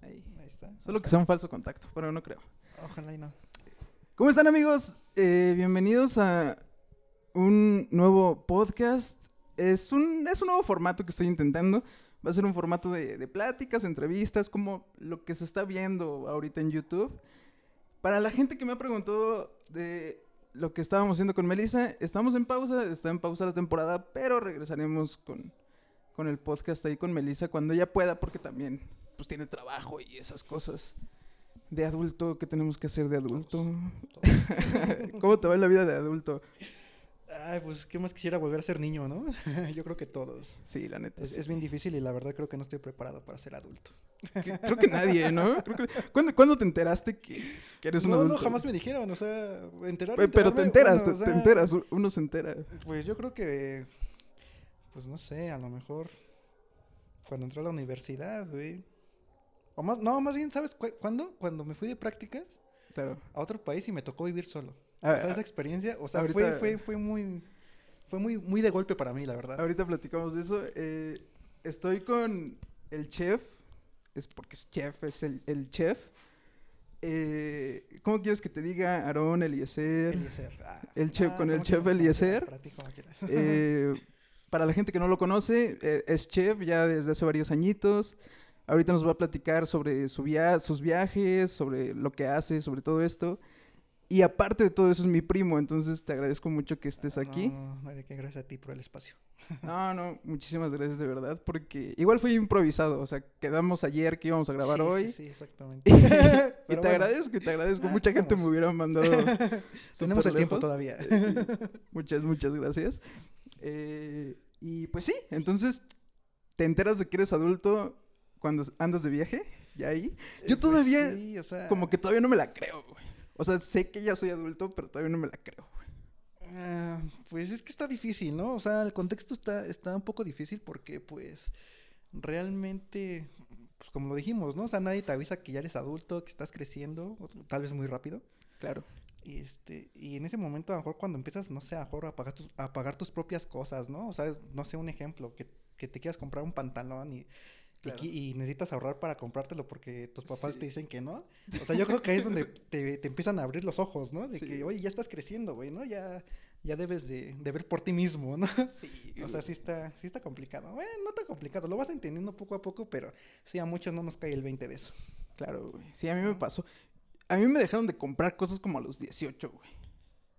Ahí. Ahí está. Solo que sea un falso contacto, pero no creo. Ojalá y no. ¿Cómo están amigos? Eh, bienvenidos a un nuevo podcast. Es un, es un nuevo formato que estoy intentando. Va a ser un formato de, de pláticas, entrevistas, como lo que se está viendo ahorita en YouTube. Para la gente que me ha preguntado de lo que estábamos haciendo con Melissa, estamos en pausa, está en pausa la temporada, pero regresaremos con, con el podcast ahí con Melissa cuando ella pueda, porque también pues tiene trabajo y esas cosas de adulto que tenemos que hacer de adulto. ¿Cómo te va en la vida de adulto? Ay, pues, ¿qué más quisiera volver a ser niño, no? Yo creo que todos. Sí, la neta. Es, bien difícil y la verdad creo que no estoy preparado para ser adulto. Creo que nadie, ¿no? Creo que- ¿Cuándo, cuándo te enteraste que, que eres un No, adulto? no, jamás me dijeron, o sea, enterar, Pe- Pero te enteras, bueno, te, o te sea, enteras, uno se entera. Pues yo creo que, pues no sé, a lo mejor cuando entré a la universidad, güey. O más, no, más bien, ¿sabes cu- cuándo? Cuando me fui de prácticas Claro. a otro país y me tocó vivir solo. A- o sea, esa experiencia, o sea, ahorita- fue, fue, fue muy, fue muy, muy de golpe para mí, la verdad. Ahorita platicamos de eso. Eh, estoy con el chef. Es porque es chef, es el, el chef. Eh, ¿Cómo quieres que te diga Aarón, Eliezer? Eliezer. Ah, el chef- ah, con el chef Eliezer. Para ti, como quieras. Eh, para la gente que no lo conoce, eh, es chef ya desde hace varios añitos. Ahorita nos va a platicar sobre su via- sus viajes, sobre lo que hace, sobre todo esto. Y aparte de todo eso es mi primo, entonces te agradezco mucho que estés aquí. No, no qué, gracias a ti por el espacio. No, no, muchísimas gracias de verdad, porque igual fue improvisado, o sea, quedamos ayer que íbamos a grabar Sí, hoy. Sí, sí, exactamente. Y te bueno, agradezco, y te agradezco. Mucha gente me hubiera mandado. Tenemos el tiempo todavía. Eh, muchas, muchas gracias. Eh, y pues sí, entonces te enteras de que eres adulto cuando andas de viaje, ya ahí. Yo Eh, pues todavía, sí, o sea, como que todavía no me la creo, güey. O sea, sé que ya soy adulto, pero todavía no me la creo, ah, pues es que está difícil, ¿no? O sea, el contexto está, está un poco difícil porque, pues, realmente, pues como lo dijimos, ¿no? O sea, nadie te avisa que ya eres adulto, que estás creciendo, tal vez muy rápido. Claro. Y, este, y en ese momento, a lo mejor cuando empiezas, no sé, a lo mejor a pagar tus, a pagar tus propias cosas, ¿no? O sea, no sé, un ejemplo, que, que te quieras comprar un pantalón y, y Claro. qui- y necesitas ahorrar para comprártelo porque tus papás Sí. te dicen que no. O sea, yo creo que ahí es donde te, te empiezan a abrir los ojos, ¿no? De Sí. que, oye, ya estás creciendo, güey, ¿no? Ya, ya debes de, de ver por ti mismo, ¿no? Sí. O sea, sí está, sí está complicado. Bueno, no tan complicado, lo vas entendiendo poco a poco, pero sí, a muchos no nos cae el 20 de eso. Claro, güey. Sí, a mí me pasó. A mí me dejaron de comprar cosas como a los 18, güey.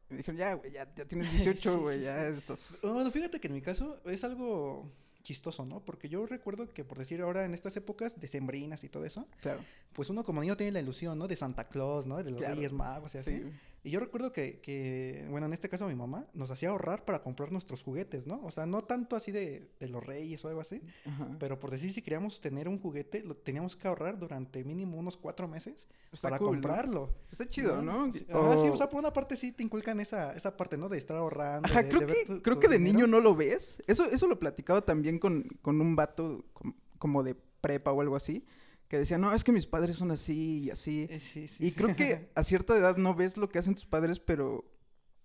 Me dijeron, ya, güey, ya, ya tienes 18, Sí, güey, sí, ya sí. estás... Bueno, fíjate que en mi caso es algo chistoso, ¿no? Porque yo recuerdo que, por decir ahora, en estas épocas decembrinas y todo eso, Claro. pues uno como niño tiene la ilusión, ¿no? De Santa Claus, ¿no? De los Claro. Reyes Magos y así. Sí. Y yo recuerdo que, que, bueno, en este caso mi mamá nos hacía ahorrar para comprar nuestros juguetes, ¿no? O sea, no tanto así de, de los Reyes o algo así, Ajá. pero por decir, si queríamos tener un juguete, lo teníamos que ahorrar durante mínimo unos cuatro meses Está para cool, ¿no? comprarlo. Está chido, ¿no? Ajá, sí, O- sea, por una parte sí te inculcan esa, esa parte, ¿no? De estar ahorrando. Ajá, de- creo de que, tu- creo tu que de dinero. niño no lo ves. Eso, eso lo platicaba también con, con un vato com- como de prepa o algo así. Que decía, no, es que mis padres son así y así. Eh, sí, sí, Y sí. creo que a cierta edad no ves lo que hacen tus padres, pero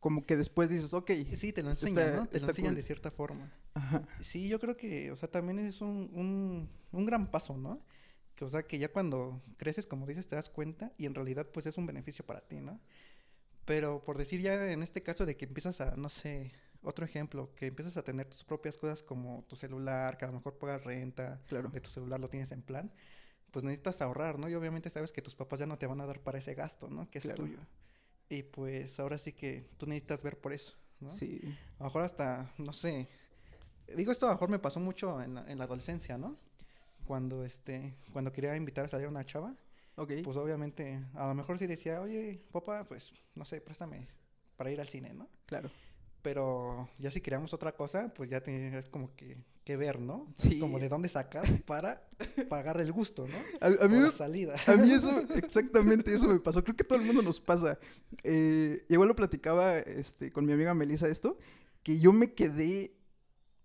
como que después dices, ok. Sí, te lo enseñan, está- ¿no? Te lo enseñan cool. de cierta forma. Ajá. Sí, yo creo que, o sea, también es un, un, un gran paso, ¿no? Que, o sea, que ya cuando creces, como dices, te das cuenta y en realidad, pues, es un beneficio para ti, ¿no? Pero por decir ya en este caso de que empiezas a, no sé, otro ejemplo, que empiezas a tener tus propias cosas como tu celular, que a lo mejor pagas renta, Claro. de tu celular lo tienes en plan, pues necesitas ahorrar, ¿no? Y obviamente sabes que tus papás ya no te van a dar para ese gasto, ¿no? Que es Claro. tuyo. Y pues ahora sí que tú necesitas ver por eso, ¿no? Sí. A lo mejor hasta, no sé. Digo, esto a lo mejor me pasó mucho en la, en la adolescencia, ¿no? Cuando este, cuando quería invitar a salir a una chava, Ok. pues obviamente, a lo mejor sí decía, oye, papá, pues, no sé, préstame para ir al cine, ¿no? claro. Pero ya si queríamos otra cosa, pues ya tenías como que, que ver, ¿no? Sí. Como de dónde sacar para pagar el gusto, ¿no? A, a mí O la salida. A mí eso, exactamente eso me pasó. Creo que todo el mundo nos pasa. Eh, igual lo platicaba este, con mi amiga Melissa esto, que yo me quedé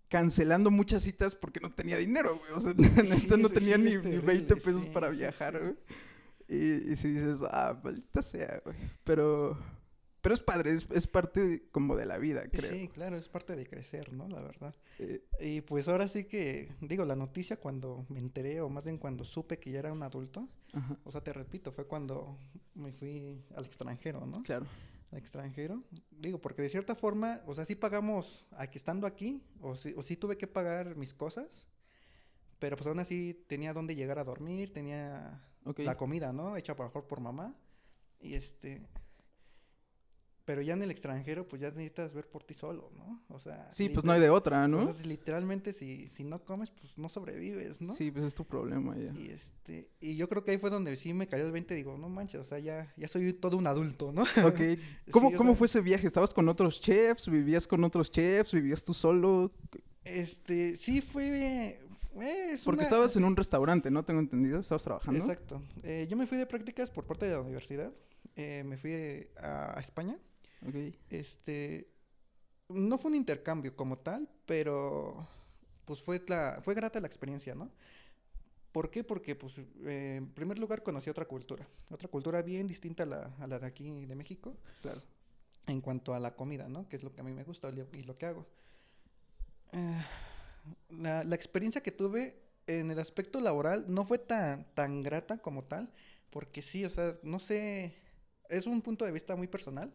cancelando muchas citas porque no tenía dinero, güey. O sea, no sí, tenía sí, ni, es ni terrible, 20 pesos para viajar, güey. Y, y si dices, ah, maldita sea, güey. Pero, Pero es padre, es, es parte como de la vida, creo. Sí, claro, es parte de crecer, ¿no? La verdad. Eh, Y pues ahora sí que, digo, la noticia cuando me enteré, o más bien cuando supe que ya era un adulto, ajá, o sea, te repito, fue cuando me fui al extranjero, ¿no? claro. Al extranjero. Digo, porque de cierta forma, o sea, sí pagamos aquí estando aquí, o sí, o sí tuve que pagar mis cosas, pero pues aún así tenía dónde llegar a dormir, tenía la comida, ¿no? Hecha por mejor por mamá. Y este. Pero ya en el extranjero, pues ya necesitas ver por ti solo, ¿no? O sea. Sí, pues no hay de otra, ¿no? sea, literalmente, si, si no comes, pues no sobrevives, ¿no? Sí, pues es tu problema ya. Y este. Y yo creo que ahí fue donde sí me cayó el 20. Digo, no manches, o sea, ya, ya soy todo un adulto, ¿no? Ok. ¿Cómo, Sí, cómo sea- fue ese viaje? ¿Estabas con otros chefs? ¿Vivías con otros chefs? ¿Vivías tú solo? Este. Sí, fue. fue- es Porque una- estabas en un restaurante, ¿no? Tengo entendido. Estabas trabajando. Exacto. Eh, yo me fui de prácticas por parte de la universidad. Eh, me fui a España. Este, no fue un intercambio como tal, pero pues fue la, fue grata la experiencia, ¿no? ¿Por qué? Porque, pues, eh, en primer lugar conocí otra cultura, otra cultura bien distinta a la, a la de aquí de México, Claro. en cuanto a la comida, ¿no? Que es lo que a mí me gusta y lo- y lo que hago. Eh, la, la experiencia que tuve en el aspecto laboral no fue tan, tan grata como tal, porque sí, o sea, no sé, es un punto de vista muy personal,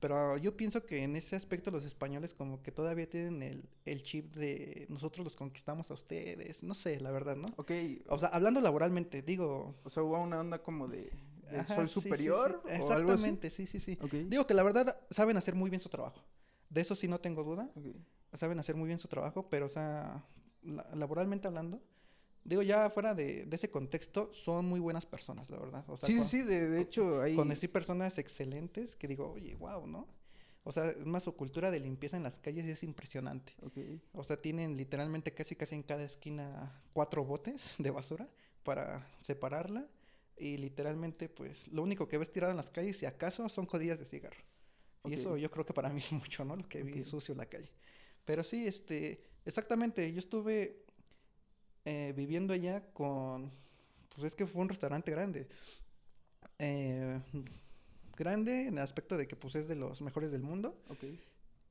pero yo pienso que en ese aspecto los españoles como que todavía tienen el, el chip de nosotros los conquistamos a ustedes, no sé, la verdad, ¿no? Ok. O sea, hablando laboralmente, digo... O sea, hubo una onda como de, de ajá, soy sí, sí, sí, superior o algo así. Exactamente, sí, sí, sí. Ok. Digo que la verdad saben hacer muy bien su trabajo. De eso sí no tengo duda. ok. Saben hacer muy bien su trabajo, pero, o sea, la- laboralmente hablando, digo, ya fuera de, de ese contexto, son muy buenas personas, la verdad. O sea, Sí, sí, con- sí. De, de hecho, ahí... Conocí personas excelentes que digo, oye, wow, ¿no? O sea, es más, su cultura de limpieza en las calles es impresionante. Ok. O sea, tienen literalmente casi casi en cada esquina cuatro botes de basura para separarla. Y literalmente, pues, lo único que ves tirado en las calles, si acaso, son jodillas de cigarro. Y eso yo creo que para mí es mucho, ¿no? Lo que vi sucio en la calle. Pero sí, este, exactamente, yo estuve eh, viviendo allá con, pues es que fue un restaurante grande. Eh, grande en el aspecto de que pues es de los mejores del mundo.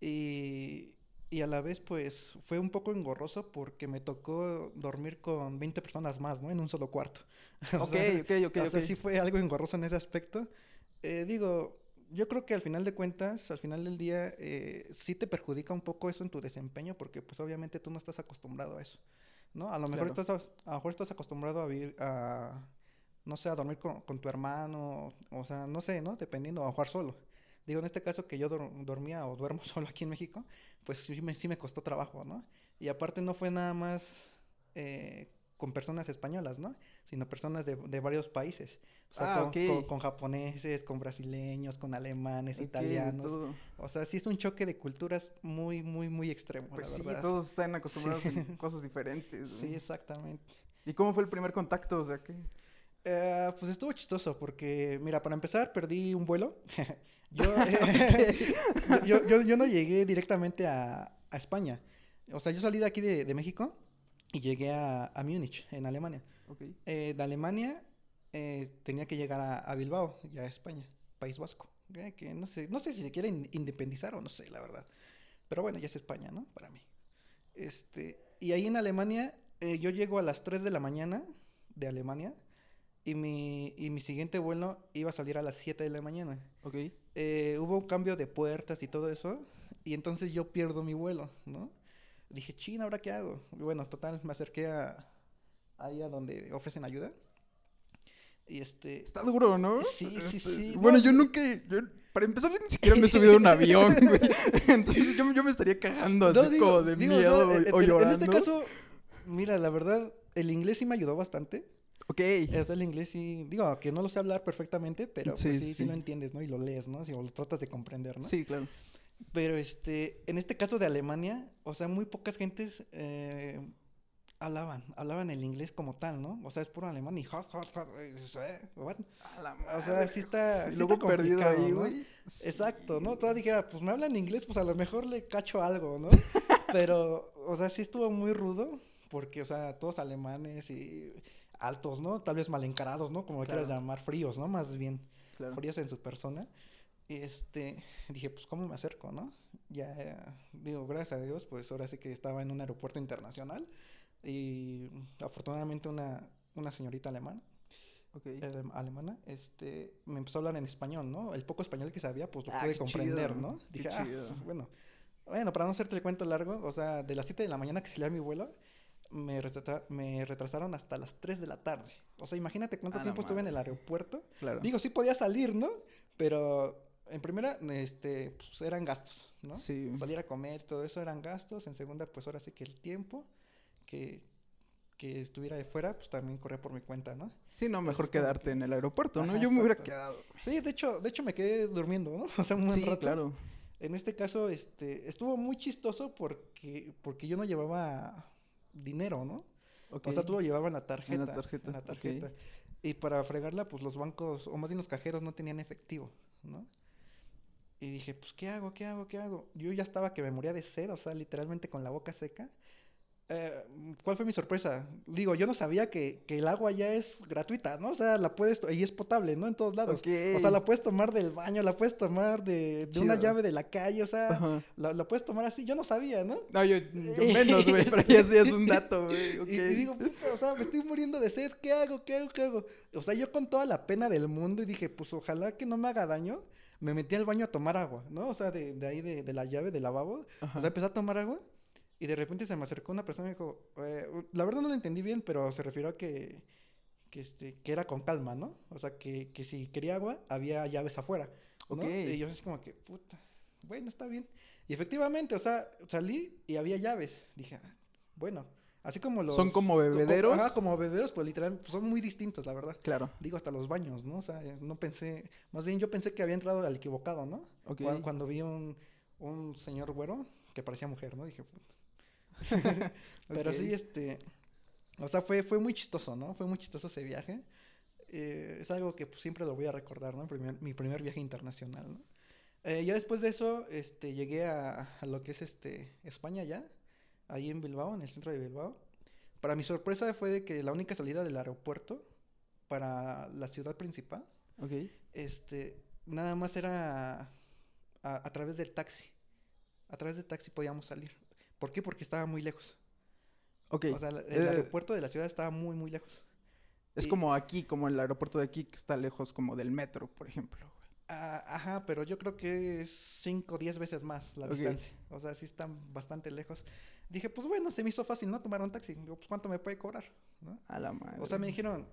Y, y a la vez, pues, fue un poco engorroso porque me tocó dormir con 20 personas más, ¿no? En un solo cuarto. O Ok, sea, ok, ok, o sea, ok. sí fue algo engorroso en ese aspecto. Eh, digo, yo creo que al final de cuentas, al final del día, eh, sí te perjudica un poco eso en tu desempeño porque, pues, obviamente tú no estás acostumbrado a eso, ¿no? A lo mejor, Claro. estás, a lo mejor estás acostumbrado a vivir, a, no sé, a dormir con, con tu hermano, o sea, no sé, ¿no? Dependiendo, a jugar solo. Digo, en este caso que yo dor- dormía o duermo solo aquí en México, pues sí me, sí me costó trabajo, ¿no? Y aparte no fue nada más eh, con personas españolas, ¿no? Sino personas de, de varios países. O sea, Ah, con, ok. con- con japoneses, con brasileños, con alemanes, Ok, de italianos. todo. O sea, sí es un choque de culturas muy, muy, muy extremo, Pues la sí, verdad. todos están acostumbrados a cosas diferentes. Sí, ¿no? exactamente. ¿Y cómo fue el primer contacto? O sea, que... Eh, pues estuvo chistoso porque, mira, para empezar perdí un vuelo. yo, eh, yo, yo, yo no llegué directamente a, a España. O sea, yo salí de aquí de, de México y llegué a, a Múnich, en Alemania. Ok. Eh, de Alemania eh, tenía que llegar a, a Bilbao, ya a España, País Vasco. eh, que no sé, no sé si se quiere in- independizar o no sé, la verdad. Pero bueno, ya es España, ¿no? Para mí. Este, y ahí en Alemania, eh, yo llego a las 3 de la mañana de Alemania y mi, y mi siguiente vuelo iba a salir a las 7 de la mañana. Ok. Eh, hubo un cambio de puertas y todo eso, y entonces yo pierdo mi vuelo, ¿no? Dije, china, ¿ahora qué hago? Y bueno, total, me acerqué a ahí a donde ofrecen ayuda. Y este, Está duro, ¿no? Sí, sí, Este, sí, Bueno, no, yo nunca. yo- para empezar, yo ni siquiera me he subido a un avión, güey. Entonces yo, yo me estaría cagando así No, digo- como de digo, o sea, miedo o, o en- llorando. En este caso, mira, la verdad, el inglés sí me ayudó bastante. Ok. Sea, el inglés sí, digo, que no lo sé hablar perfectamente, pero Sí, pues sí, sí, sí, sí. lo entiendes, ¿no? Y lo lees, ¿no? Si, o lo tratas de comprender, ¿no? Sí, claro. Pero este, en este caso de Alemania, o sea, muy pocas gentes eh, hablaban, hablaban el inglés como tal, ¿no? O sea, es puro alemán y hot, hot, hot, eh, O sea, sí está, Y sí luego está perdido ahí, ¿no? güey. Sí. Exacto, ¿no? Toda dijera, pues me hablan inglés, pues a lo mejor le cacho algo, ¿no? Pero, o sea, sí estuvo muy rudo, porque, o sea, todos alemanes y altos, ¿no? Tal vez mal encarados, ¿no? Como lo quieras llamar, fríos, ¿no? Más bien, Claro. fríos en su persona. Este, dije, pues, ¿cómo me acerco, no? Ya, digo, gracias a Dios, pues ahora sí que estaba en un aeropuerto internacional y afortunadamente una, una señorita alemana, alem- alemana, este, me empezó a hablar en español, ¿no? El poco español que sabía, pues lo Ah, pude comprender, chido, ¿no? Dije, ah, bueno. Bueno, para no hacerte el cuento largo, o sea, de las 7 de la mañana que salía mi vuelo, me, me retrasaron hasta las 3 de la tarde. O sea, imagínate cuánto A la tiempo estuve en el aeropuerto. Claro. Digo, sí podía salir, ¿no? Pero en primera, este, pues eran gastos, ¿no? Sí. Salir a comer, todo eso eran gastos. En segunda, pues ahora sí que el tiempo que, que estuviera de fuera, pues también corría por mi cuenta, ¿no? Sí, no, mejor quedarte que- en el aeropuerto, ¿no? Ajá, Yo me hubiera quedado. Sí, de hecho, de hecho me quedé durmiendo, ¿no? O sea, un buen Sí, rato. claro. En este caso, este, estuvo muy chistoso porque, porque yo no llevaba dinero, ¿no? O sea, tú lo llevabas en la tarjeta. tarjeta, En la tarjeta. Y para fregarla, pues los bancos, o más bien los cajeros, no tenían efectivo, ¿no? Y dije, pues, ¿qué hago? ¿Qué hago? ¿Qué hago? Yo ya estaba que me moría de sed, o sea, literalmente con la boca seca. Eh, ¿Cuál fue mi sorpresa? Digo, yo no sabía que, que el agua ya es gratuita, ¿no? O sea, la puedes, y es potable, ¿no? En todos lados. Ok. O sea, la puedes tomar del baño, la puedes tomar de, de una llave de la calle, o sea, la, la puedes tomar así. Yo no sabía, ¿no? No, yo, yo menos, güey, pero ya sí es un dato, güey. Y, y digo, puta, o sea, me estoy muriendo de sed, ¿qué hago? ¿Qué hago? ¿Qué hago? O sea, yo con toda la pena del mundo y dije, pues ojalá que no me haga daño. Me metí al baño a tomar agua, ¿no? O sea, de, de ahí de, de la llave, del lavabo. O sea, empecé a tomar agua y de repente se me acercó una persona y me dijo, eh, la verdad no lo entendí bien, pero se refirió a que, que, este, que era con calma, ¿no? O sea, que, que si quería agua, había llaves afuera, ¿no? Ok. Y yo así como que, puta, bueno, está bien. Y efectivamente, o sea, salí y había llaves. Dije, ah, bueno, así como los... ¿Son como co- bebederos? Ajá, como bebederos, pues literal, pues, son muy distintos, la verdad. Claro. Digo, hasta los baños, ¿no? O sea, eh, no pensé, más bien yo pensé que había entrado al equivocado, ¿no? Ok. Cuan- Cuando, vi un, un señor güero que parecía mujer, ¿no? Dije, pues... Pero sí, este... O sea, fue, fue muy chistoso, ¿no? Fue muy chistoso ese viaje. Eh, es algo que pues, siempre lo voy a recordar, ¿no? Primer- mi primer viaje internacional, ¿no? Eh, ya después de eso, este, llegué a, a lo que es este, España ya, ahí en Bilbao, en el centro de Bilbao. Para mi sorpresa fue de que la única salida del aeropuerto para la ciudad principal, este, nada más era a, a través del taxi. A través del taxi podíamos salir. ¿Por qué? Porque estaba muy lejos. Ok. O sea, el Eh, aeropuerto de la ciudad estaba muy, muy lejos. es y- como aquí, como el aeropuerto de aquí, que está lejos como del metro, por ejemplo. Ah, ajá, pero yo creo que es 5 o 10 veces más la Ok. distancia. O sea, sí están bastante lejos. Dije, pues bueno, se me hizo fácil, ¿no? Tomar un taxi. Digo, pues ¿cuánto me puede cobrar? ¿No? A la madre. O sea, me dijeron,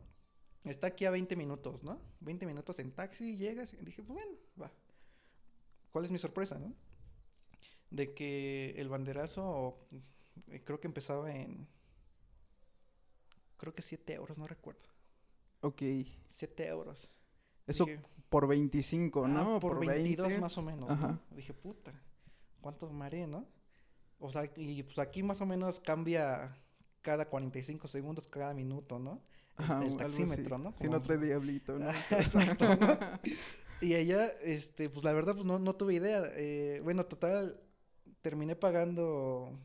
está aquí a 20 minutos, ¿no? 20 minutos en taxi, llegas. Y dije, pues bueno, va. ¿Cuál es mi sorpresa, no? De que el banderazo, eh, creo que empezaba en. Creo que 7 euros, no recuerdo. Ok. 7 euros. Eso Dije, por 25, ah, ¿no? por, 22 20. más o menos, Ajá. ¿no? Dije, puta, ¿cuánto maré, no? O sea, y pues aquí más o menos cambia cada 45 segundos, cada minuto, ¿no? El, Ajá, el taxímetro, ¿no? Si no Como- trae diablito, ¿no? Exacto, ¿no? Y allá, este, pues la verdad, pues no, no tuve idea. Eh, bueno, total, terminé pagando,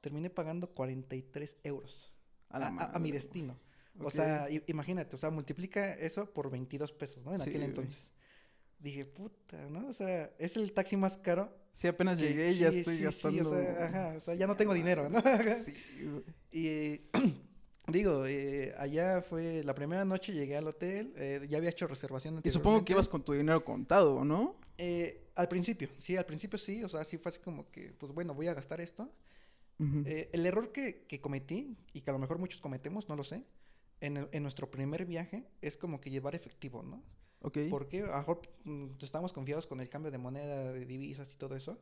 terminé pagando 43 euros A a, la a- a madre, mi destino. O sea, imagínate, o sea, multiplica eso por 22 pesos, ¿no? En Sí, aquel güey. entonces. Dije, puta, ¿no? O sea, es el taxi más caro. Sí, apenas que- llegué y ya sí, estoy sí, sí, gastando. o sea, ajá, o sea, ya no tengo dinero, ¿no? Sí, güey. Y digo, eh, allá fue la primera noche, llegué al hotel, eh, ya había hecho reservación Y supongo que ibas con tu dinero contado, ¿no? Eh, al principio, sí, al principio sí, o sea, sí fue así como que, pues bueno, voy a gastar esto. Eh, el error que, que cometí, y que a lo mejor muchos cometemos, no lo sé, en, el- en nuestro primer viaje es como que llevar efectivo, ¿no? ok. Porque a lo mejor mm, estábamos confiados con el cambio de moneda, de divisas y todo eso.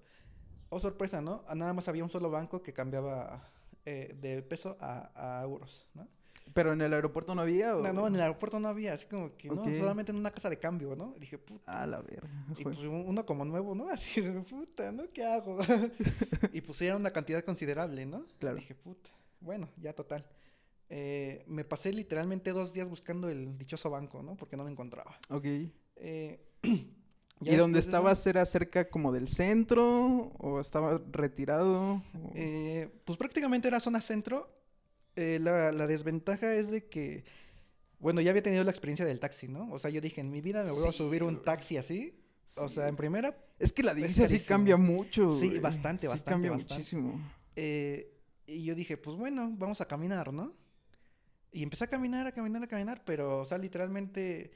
Oh, sorpresa, ¿no? Nada más había un solo banco que cambiaba eh, de peso a, a euros, ¿no? Pero en el aeropuerto no había. ¿o? No, no, en el aeropuerto no había, así como que, no, solamente en una casa de cambio, ¿no? Dije, puta. A la verga. Y pues un- uno como nuevo, ¿no? Así, puta, ¿no? ¿Qué hago? y pues era una cantidad considerable, ¿no? Claro. Dije, puta. Bueno, ya total. Eh, me pasé literalmente dos días buscando el dichoso banco, ¿no? Porque no lo encontraba. Ok. Eh, ¿Y ya dónde después de eso, estabas era cerca como del centro o estaba retirado? o- eh, pues prácticamente era zona centro. Eh, la, la desventaja es de que, bueno, ya había tenido la experiencia del taxi, ¿no? O sea, yo dije, en mi vida me voy a Sí, subir un taxi así. O Sí. sea, en primera, Es que la divisa sí cambia mucho. Sí, güey. bastante, Sí bastante, cambia bastante. muchísimo. eh, y yo dije, pues bueno, vamos a caminar, ¿no? Y empecé a caminar, a caminar, a caminar, pero, o sea, literalmente,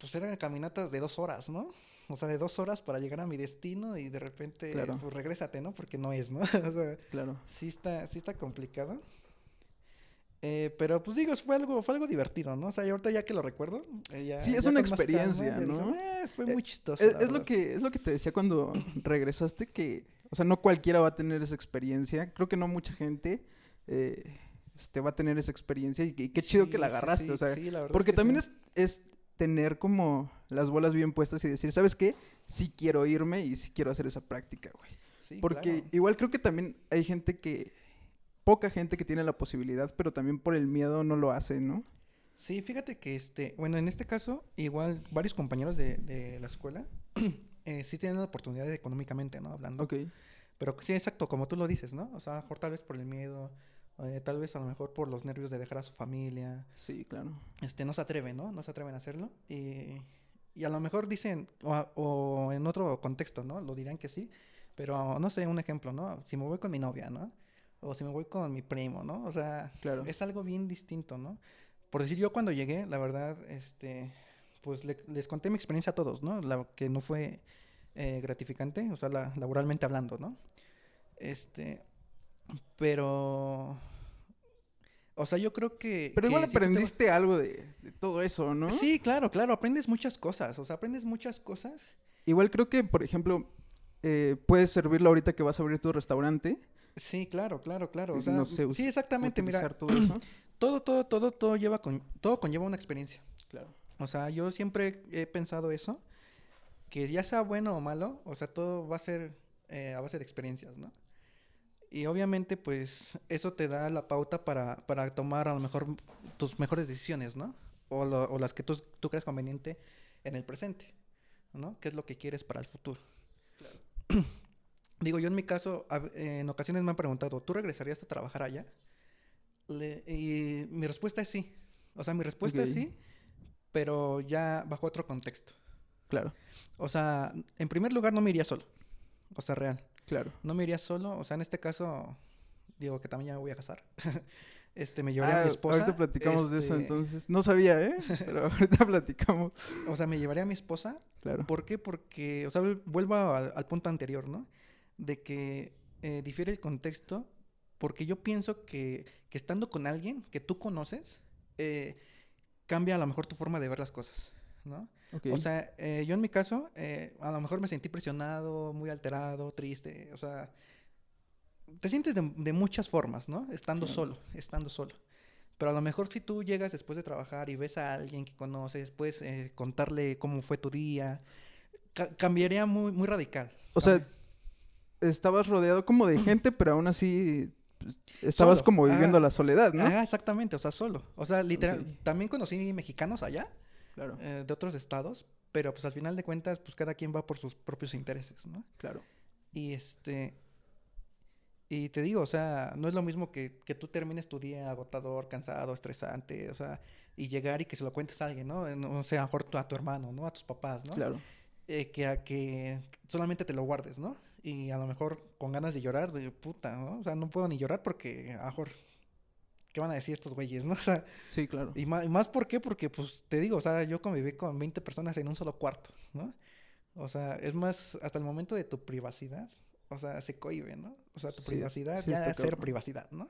pues eran caminatas de dos horas, ¿no? O sea, de dos horas para llegar a mi destino y de repente, Claro. pues regrésate, ¿no? Porque no es, ¿no? o sea, Claro. sí está, sí está complicado. Eh, pero pues digo, fue algo, fue algo divertido, ¿no? O sea, y ahorita ya que lo recuerdo, eh, ya- Sí, es ya una calma, experiencia, ya dije, ¿no? "Eh, fue Eh, muy chistoso. Es, es lo verdad". que, es lo que te decía cuando regresaste, que, o sea, no cualquiera va a tener esa experiencia. Creo que no mucha gente eh, este, va a tener esa experiencia y, qué chido que la Sí, sí, agarraste, sí, o sea, sí, la verdad porque que también es, es tener como las bolas bien puestas y decir, ¿sabes qué? Sí quiero irme y sí quiero hacer esa práctica, güey. Sí, Porque claro. igual creo que también hay gente que, poca gente que tiene la posibilidad, pero también por el miedo no lo hace, ¿no? Sí, fíjate que este, bueno, en este caso, igual varios compañeros de, de la escuela eh, sí tienen oportunidades económicamente, ¿no? Hablando. Ok. Pero sí, exacto, como tú lo dices, ¿no? O sea, mejor tal vez por el miedo, eh, tal vez a lo mejor por los nervios de dejar a su familia, Sí, claro. este, no se atreven, ¿no? No se atreven a hacerlo. Y, y a lo mejor dicen, o, o en otro contexto, ¿no? Lo dirán que sí, pero no sé, un ejemplo, ¿no? Si me voy con mi novia, ¿no? O si me voy con mi primo, ¿no? O sea, Claro. es algo bien distinto, ¿no? Por decir, yo cuando llegué, la verdad, este, pues le- les conté mi experiencia a todos, ¿no? La que no fue eh, gratificante, o sea, la- laboralmente hablando, ¿no? Este, pero, o sea, yo creo que... Pero que igual si te aprendiste algo de, de todo eso, ¿no? Sí, claro, claro, aprendes muchas cosas, o sea, aprendes muchas cosas. Igual creo que, por ejemplo, eh, puedes servirlo ahorita que vas a abrir tu restaurante. Sí, claro, claro, claro, o sea, no sé, sí, exactamente, mira, todo eso. todo, todo, todo, todo lleva con, todo conlleva una experiencia. Claro. O sea, yo siempre he pensado eso, que ya sea bueno o malo, o sea, todo va a ser eh, a base de experiencias, ¿no? Y obviamente, pues, eso te da la pauta para, para tomar a lo mejor tus mejores decisiones, ¿no? O, lo- o las que tú, tú creas conveniente en el presente, ¿no? ¿Qué es lo que quieres para el futuro? Digo, yo en mi caso, en ocasiones me han preguntado, ¿tú regresarías a trabajar allá? Le- y mi respuesta es sí. O sea, mi respuesta es sí, pero ya bajo otro contexto. Claro, O sea, en primer lugar no me iría solo. O sea, real. Claro. No me iría solo. O sea, en este caso, digo que también ya me voy a casar. este, me llevaría a Ah, mi esposa. ahorita platicamos de eso este, entonces. No sabía, ¿eh? Pero ahorita platicamos. O sea, me llevaría a mi esposa. Claro. ¿Por qué? Porque, o sea, vuel- vuelvo al, al punto anterior, ¿no? De que eh, difiere el contexto. Porque yo pienso que, que estando con alguien que tú conoces, eh, cambia a lo mejor tu forma de ver las cosas, ¿no? O sea, eh, yo en mi caso, eh, a lo mejor me sentí presionado, muy alterado, triste, o sea, te sientes de, de muchas formas, ¿no? Estando Claro. solo, estando solo. Pero a lo mejor si tú llegas después de trabajar y ves a alguien que conoces, puedes eh, contarle cómo fue tu día, ca- cambiaría muy, muy radical. O sea, estabas rodeado como de gente, pero aún así pues, estabas Solo. como viviendo Ajá. la soledad, ¿no? Ah, exactamente, o sea, solo. O sea, literal, también conocí mexicanos allá, Claro, eh, de otros estados, pero pues al final de cuentas, pues cada quien va por sus propios intereses, ¿no? claro. Y este. Y te digo, o sea, no es lo mismo que, que tú termines tu día agotador, cansado, estresante, o sea, y llegar y que se lo cuentes a alguien, ¿no? No sé, a tu- a tu hermano, ¿no? A tus papás, ¿no? Claro. Eh, que a que solamente te lo guardes, ¿no? Y a lo mejor con ganas de llorar, de puta, ¿no? O sea, no puedo ni llorar porque a ¿qué van a decir estos güeyes, no? O sea, Sí, claro. y más, y más ¿por qué? Porque, pues, te digo, o sea, yo conviví con 20 personas en un solo cuarto, ¿no? O sea, es más, hasta el momento de tu privacidad, o sea, se cohibe, ¿no? O sea, tu Sí, privacidad sí ya es ser privacidad, ¿no?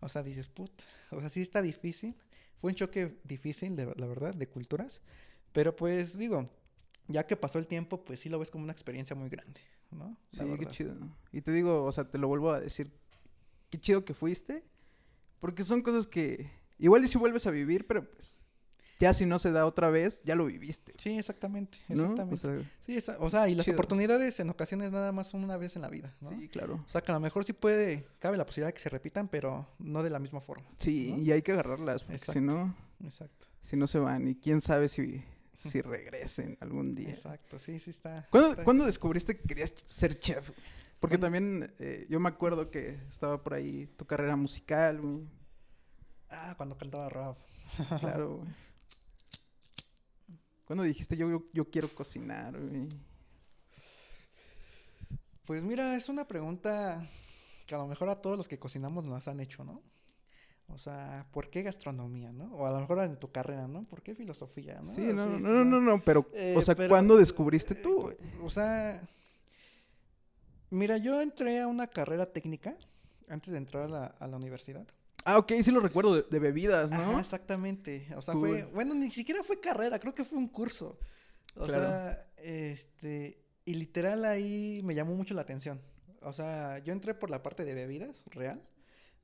O sea, dices, puta, o sea, sí está difícil. Fue un choque difícil, de, la verdad, de culturas. Pero pues, digo, ya que pasó el tiempo, pues sí lo ves como una experiencia muy grande, ¿no? Sí, qué chido. Y te digo, o sea, te lo vuelvo a decir, qué chido que fuiste, porque son cosas que igual y si vuelves a vivir, pero pues ya si no se da otra vez, ya lo viviste. Sí, exactamente, ¿no? exactamente. O sea, sí, esa- o sea, y las chido. oportunidades en ocasiones nada más son una vez en la vida, ¿no? sí, claro. O sea, que a lo mejor sí puede, cabe la posibilidad de que se repitan, pero no de la misma forma. Sí, ¿no? y hay que agarrarlas, porque Exacto. si no, Exacto. si no se van, y quién sabe si, si regresen algún día. Exacto, sí, sí está. ¿Cuándo, está- cuándo descubriste que querías ser chef? Porque también eh, yo me acuerdo que estaba por ahí tu carrera musical, güey. Ah, cuando cantaba rap. Claro, güey. ¿Cuándo dijiste yo, yo, yo quiero cocinar, güey? Pues mira, es una pregunta que a lo mejor a todos los que cocinamos nos han hecho, ¿no? O sea, ¿por qué gastronomía, no? O a lo mejor en tu carrera, ¿no? ¿Por qué filosofía, no? Sí, no, Así, no, no, no, no, pero, Eh, o sea, pero, ¿cuándo descubriste tú, güey? O sea, mira, yo entré a una carrera técnica antes de entrar a la, a la universidad. Ah, ok, sí lo recuerdo, de, de bebidas, ¿no? Ajá, exactamente. O sea, Cool. fue, bueno, ni siquiera fue carrera, creo que fue un curso. O Claro. sea, este, y literal ahí me llamó mucho la atención. O sea, yo entré por la parte de bebidas, real.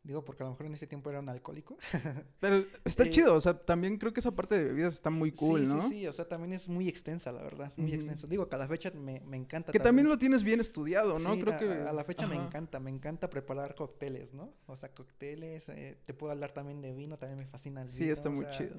Digo, porque a lo mejor en ese tiempo era un alcohólico. Pero está Eh, chido, o sea, también creo que esa parte de bebidas está muy cool, sí, ¿no? sí, sí, o sea, también es muy extensa, la verdad, muy Ujú. extenso. Digo, que a la fecha me, me encanta. Que también lo tienes bien estudiado, ¿no? Sí, creo a, que... a la fecha me encanta, me encanta preparar cócteles, ¿no? O sea, cócteles, eh, te puedo hablar también de vino, también me fascina el Sí, vino, está o muy sea, chido.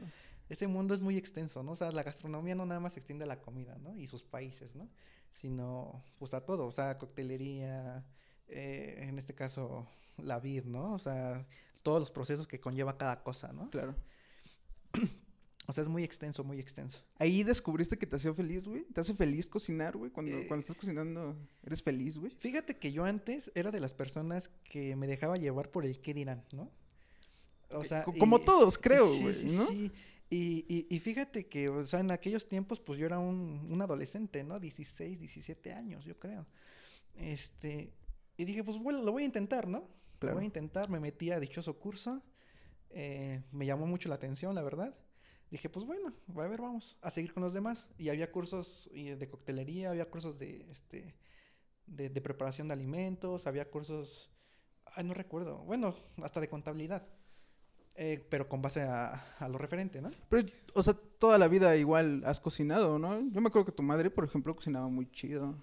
Ese mundo es muy extenso, ¿no? O sea, la gastronomía no nada más se extiende a la comida, ¿no? Y sus países, ¿no? Sino, pues a todo, o sea, coctelería, eh, en este caso, la vid, ¿no? O sea, todos los procesos que conlleva cada cosa, ¿no? Claro. O sea, es muy extenso, muy extenso. Ahí descubriste que te hacía feliz, güey. ¿Te hace feliz cocinar, güey? Cuando, Eh, cuando estás cocinando, ¿eres feliz, güey? Fíjate que yo antes era de las personas que me dejaba llevar por el qué dirán, ¿no? O Eh, sea, co- como todos, creo, sí, güey, sí, ¿no? sí. Y, y, y fíjate que, o sea, en aquellos tiempos, pues yo era un, un adolescente, ¿no? 16, 17 años, yo creo. Este, y dije, pues bueno, lo voy a intentar, ¿no? Lo voy a intentar, me metí a dichoso curso. eh, me llamó mucho la atención, la verdad. Dije, pues bueno, a ver, vamos a seguir con los demás. Y había cursos de coctelería, había cursos de, este, de, de preparación de alimentos, había cursos, ay, no recuerdo, bueno, hasta de contabilidad. eh, pero con base a, a lo referente, ¿no? Pero, o sea, toda la vida igual has cocinado, ¿no? Yo me acuerdo que tu madre, por ejemplo, cocinaba muy chido.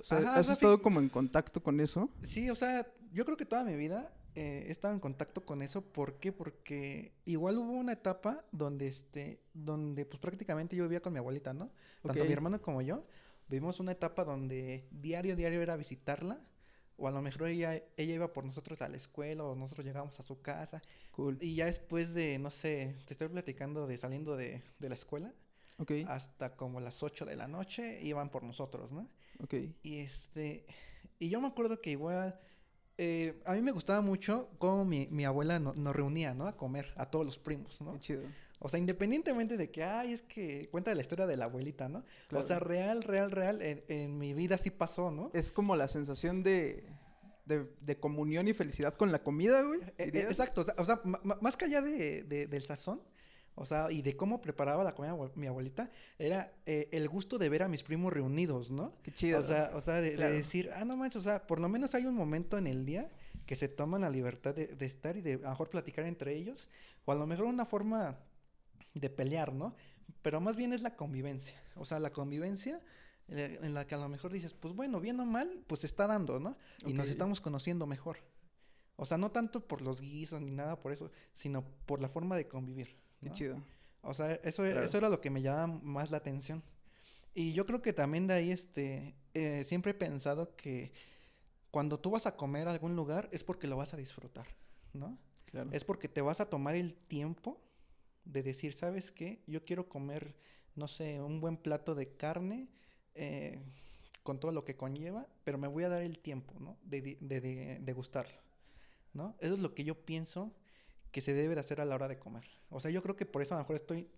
O sea, Ajá, o ¿has estado como en contacto con eso? Sí, o sea, yo creo que toda mi vida eh, he estado en contacto con eso. ¿Por qué? Porque igual hubo una etapa donde, este, donde pues prácticamente yo vivía con mi abuelita, ¿no? Tanto mi hermano como yo. Vivimos una etapa donde diario, diario era visitarla. O a lo mejor ella, ella iba por nosotros a la escuela o nosotros llegábamos a su casa. Cool. Y ya después de, no sé, te estoy platicando de saliendo de, de la escuela, hasta como las 8 de la noche iban por nosotros, ¿no? Ok. Y este, y yo me acuerdo que igual, eh, a mí me gustaba mucho cómo mi, mi abuela no- nos reunía, ¿no? A comer, a todos los primos, ¿no? Qué chido. O sea, independientemente de que, ay, es que cuenta la historia de la abuelita, ¿no? Claro. O sea, real, real, real, en, en mi vida sí pasó, ¿no? Es como la sensación de, de, de comunión y felicidad con la comida, güey. Eh, eh, exacto, o sea, o más que allá de, de- del sazón, o sea, y de cómo preparaba la comida mi abuelita, era eh, el gusto de ver a mis primos reunidos, ¿no? Qué chido. O sea, o sea de, decir, ah, no manches, o sea, por lo menos hay un momento en el día que se toman la libertad de, de estar y de a lo mejor platicar entre ellos, o a lo mejor una forma de pelear, ¿no? Pero más bien es la convivencia, o sea, la convivencia eh, en la que a lo mejor dices, pues bueno, bien o mal, pues se está dando, ¿no? Y nos estamos conociendo mejor. O sea, no tanto por los guisos ni nada por eso, sino por la forma de convivir. Qué ¿no? chido. O sea, eso, Claro. eso era lo que me llamaba más la atención. Y yo creo que también de ahí, este, eh, siempre he pensado que cuando tú vas a comer a algún lugar es porque lo vas a disfrutar, ¿no? Claro. Es porque te vas a tomar el tiempo de decir, ¿sabes qué? Yo quiero comer, no sé, un buen plato de carne eh, con todo lo que conlleva, pero me voy a dar el tiempo, ¿no? De, de, de- de gustarlo, ¿no? Eso es lo que yo pienso que se debe de hacer a la hora de comer. O sea, yo creo que por eso a lo mejor estoy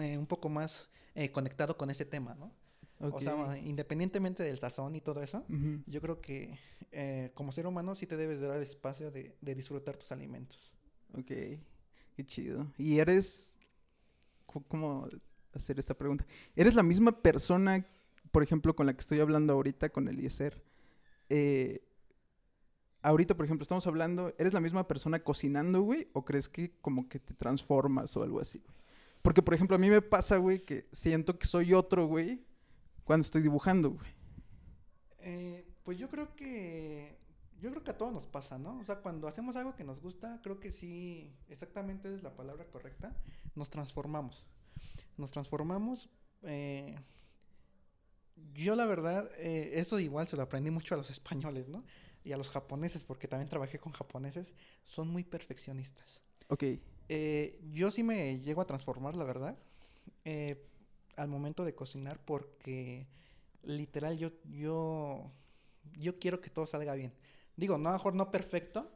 eh, un poco más eh, conectado con ese tema, ¿no? O sea, independientemente del sazón y todo eso, yo creo que eh, como ser humano sí te debes de dar el espacio de, de disfrutar tus alimentos. Ok, qué chido. ¿Y eres... ¿Cómo hacer esta pregunta? ¿Eres la misma persona, por ejemplo, con la que estoy hablando ahorita, con Eliezer? Eh, ahorita, por ejemplo, estamos hablando, ¿eres la misma persona cocinando, güey? ¿O crees que como que te transformas o algo así? Porque, por ejemplo, a mí me pasa, güey, que siento que soy otro, güey, cuando estoy dibujando, güey. Eh, pues yo creo que yo creo que a todos nos pasa, ¿no? O sea, cuando hacemos algo que nos gusta, creo que sí, exactamente es la palabra correcta, nos transformamos. Nos transformamos. eh, yo la verdad, eh, eso igual se lo aprendí mucho a los españoles, ¿no? Y a los japoneses, porque también trabajé con japoneses, son muy perfeccionistas. Ok, Eh, yo sí me llego a transformar, la verdad, eh, al momento de cocinar porque literal yo, yo, yo quiero que todo salga bien. Digo, no, a lo mejor no perfecto,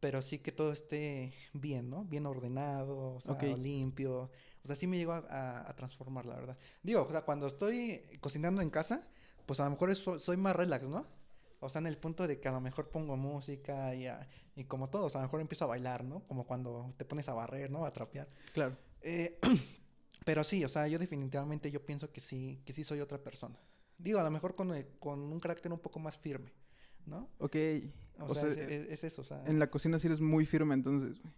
pero sí que todo esté bien, ¿no? Bien ordenado, o sea, limpio. O sea, sí me llego a, a- a transformar, la verdad. Digo, o sea, cuando estoy cocinando en casa, pues a lo mejor soy más relax, ¿no? O sea, en el punto de que a lo mejor pongo música y, a- y como todo, o sea, a lo mejor empiezo a bailar, ¿no? Como cuando te pones a barrer, ¿no? A trapear. Claro. Eh, pero sí, o sea, yo definitivamente yo pienso que sí, que sí soy otra persona. Digo, a lo mejor con, eh, con un carácter un poco más firme, ¿no? Ok. O, O sea, sea, es, es- es eso, o sea, En la cocina sí eres muy firme, entonces, güey.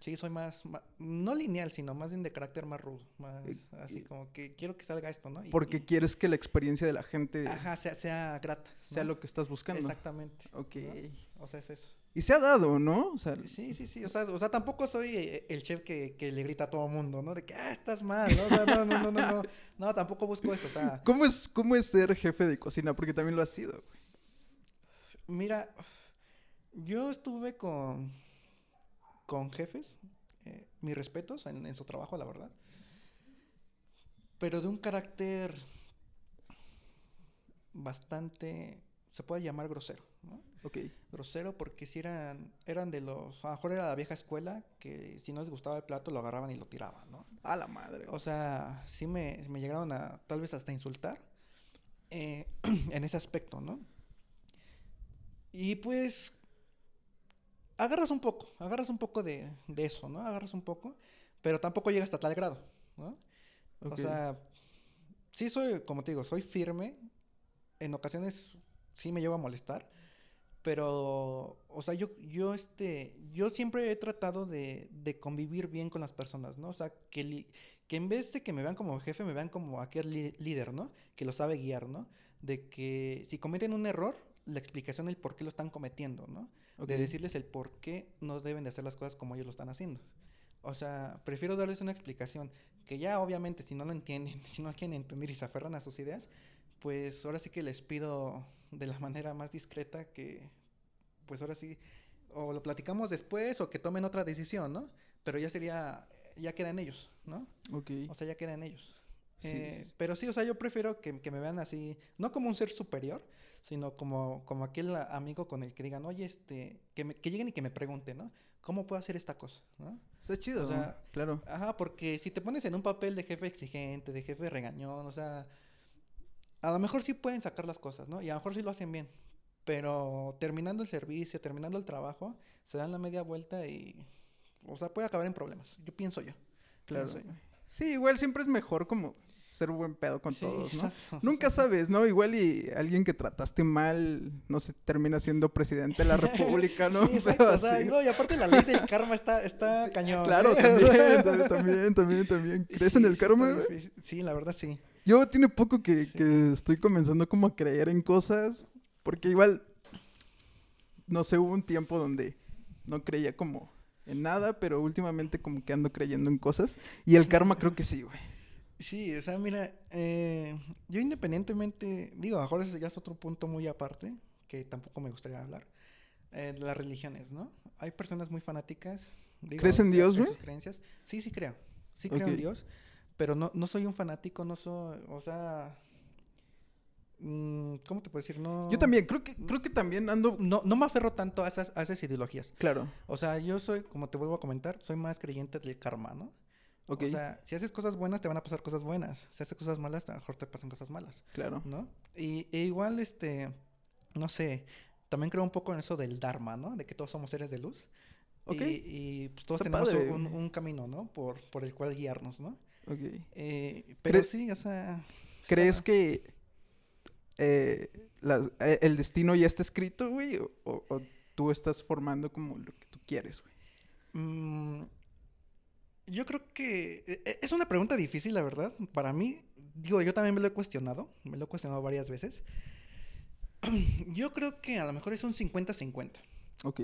Sí soy más, no lineal, sino más bien de carácter más rudo, más Y- así y- como que quiero que salga esto, ¿no? Y- Porque quieres que la experiencia de la gente ajá, sea, sea grata. sea ¿no? lo que estás buscando. Exactamente. Ok. ¿no? O sea, es eso. Y se ha dado, ¿no? O sea, Sí, sí, sí. O sea, o sea tampoco soy eh, el chef que, que le grita a todo mundo, ¿no? De que, ah, estás mal, ¿no? O sea, no, no, no, no, no. No, tampoco busco eso. O sea, ¿cómo es, cómo es ser jefe de cocina? Porque también lo has sido, güey. mira, yo estuve con, con jefes, eh, mis respetos en, en su trabajo, la verdad. Pero de un carácter bastante, se puede llamar grosero, ¿no? Ok. grosero porque si eran, eran de los, a lo mejor era la vieja escuela que si no les gustaba el plato lo agarraban y lo tiraban, ¿no? A la madre. O sea, sí me, me llegaron a tal vez hasta insultar eh, en ese aspecto, ¿no? Y pues agarras un poco, agarras un poco de, de eso, ¿no? Agarras un poco, pero tampoco llegas hasta tal grado, ¿no? O sea, sí soy, como te digo, soy firme. En ocasiones sí me llevo a molestar. Pero, o sea, yo, yo, este, yo siempre he tratado de, de convivir bien con las personas, ¿no? O sea, que, li- que en vez de que me vean como jefe, me vean como aquel li- líder, ¿no? Que lo sabe guiar, ¿no? De que si cometen un error, la explicación del por qué lo están cometiendo, ¿no? Ok. De decirles el por qué no deben de hacer las cosas como ellos lo están haciendo. O sea, prefiero darles una explicación que ya obviamente si no lo entienden, si no quieren entender y se aferran a sus ideas, pues ahora sí que les pido de la manera más discreta que, pues ahora sí, o lo platicamos después o que tomen otra decisión, ¿no? Pero ya sería, ya queda en ellos, ¿no? Ok. O sea, ya queda en ellos. Eh, sí, sí. Pero sí, o sea, yo prefiero que, que me vean así, no como un ser superior, sino como, como aquel amigo con el que digan, oye, este, que, me- que lleguen y que me pregunten, ¿no? ¿Cómo puedo hacer esta cosa? ¿no? Está chido, o sea, claro. Ajá, porque si te pones en un papel de jefe exigente, de jefe regañón, o sea, a lo mejor sí pueden sacar las cosas, ¿no? Y a lo mejor sí lo hacen bien. Pero terminando el servicio, terminando el trabajo, se dan la media vuelta y, o sea, puede acabar en problemas. Yo pienso yo. Claro. pienso yo. Sí, igual siempre es mejor como ser buen pedo con Sí, todos, ¿no? exacto, Nunca exacto. sabes, ¿no? Igual y alguien que trataste mal, no sé, termina siendo presidente de la república, ¿no? Sí, exacto, o sea, así. no, y aparte la ley del karma está, está Sí, cañón. Claro, ¿eh? también, también, también, también, también. ¿Crees en el karma. Sí, la verdad sí. Yo tiene poco que estoy comenzando como a creer en cosas, porque igual, no sé, hubo un tiempo donde no creía como en nada, pero últimamente como que ando creyendo en cosas, y el karma creo que sí, güey. Sí, o sea, mira, eh, yo independientemente, digo, mejor ese ya es otro punto muy aparte, que tampoco me gustaría hablar, eh, de las religiones, ¿no? Hay personas muy fanáticas. digo, ¿Crees en Dios, güey? sus creencias. Sí, sí creo. Sí creo en. Dios, pero no, no soy un fanático, no soy, o sea, ¿cómo te puedo decir? No, Yo también, creo que, creo que también ando... No, no me aferro tanto a esas, a esas ideologías. Claro, O sea, yo soy, como te vuelvo a comentar, soy más creyente del karma, ¿no? ok, O sea, si haces cosas buenas, te van a pasar cosas buenas. Si haces cosas malas, a lo mejor te pasan cosas malas, claro. ¿no? Y e igual, este, no sé, también creo un poco en eso del Dharma, ¿no? De que todos somos seres de luz. Ok. Y, y, pues todos Está tenemos un, camino, ¿no? Por, por el cual guiarnos, ¿no? ok. Eh, pero ¿Cre- sí, o sea... ¿Crees está- que eh, eh, el destino ya está escrito, güey? O, tú estás formando como lo que tú quieres, güey? Mm, yo creo que e- e- es una pregunta difícil, la verdad. Para mí, digo, yo también me lo he cuestionado, me lo he cuestionado varias veces. Yo creo que a lo mejor es un 50-50. Ok.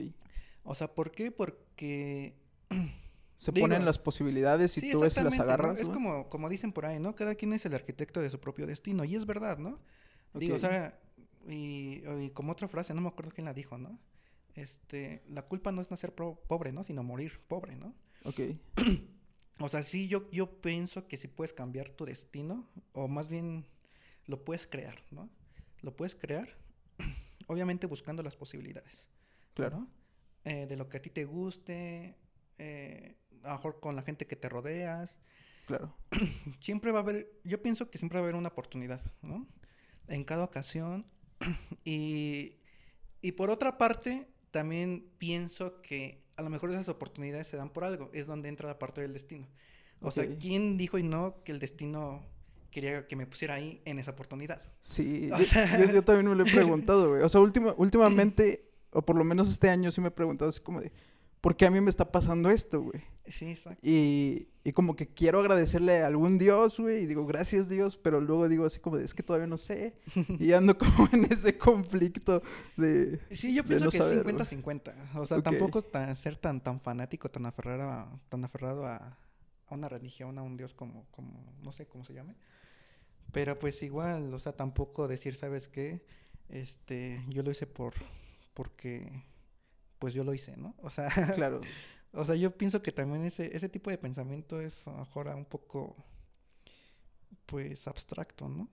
O sea, ¿por qué? Porque... Se Digo, ponen las posibilidades y sí, tú ves si las agarras, Es como, como dicen por ahí, ¿no? Cada quien es el arquitecto de su propio destino. Y es verdad, ¿no? Digo, o sea, y, y como otra frase, no me acuerdo quién la dijo, ¿no? Este, la culpa no es nacer pro- pobre, ¿no? Sino morir pobre, ¿no? Ok. O sea, sí, yo, yo pienso que si puedes cambiar tu destino, o más bien lo puedes crear, ¿no? Lo puedes crear, obviamente buscando las posibilidades. Claro. ¿no? Eh, de lo que a ti te guste, eh, a lo mejor con la gente que te rodeas. Claro. Siempre va a haber, yo pienso que siempre va a haber una oportunidad, ¿no? En cada ocasión. y, y por otra parte, también pienso que a lo mejor esas oportunidades se dan por algo. Es donde entra la parte del destino. O sea. ¿quién dijo y no que el destino quería que me pusiera ahí en esa oportunidad? Sí, O yo, sea- yo- yo también me lo he preguntado, güey. O sea, última- últimamente, o por lo menos este año, sí me he preguntado así como de, ¿por qué a mí me está pasando esto, güey? Sí, exacto. Y, y como que quiero agradecerle a algún Dios, güey, y digo, gracias Dios, pero luego digo así como es que todavía no sé. Y ando como en ese conflicto de... Sí, yo pienso no que es güey. 50-50. O sea, tampoco tan, ser tan, tan fanático, tan aferrado, a, tan aferrado a, a una religión, a un Dios como, como, no sé cómo se llame. Pero pues igual, o sea, tampoco decir, ¿sabes qué? Este, yo lo hice por, porque, pues yo lo hice, ¿no? O sea, Claro. o sea, yo pienso que también ese, ese tipo de pensamiento es a lo mejor un poco, pues, abstracto, ¿no?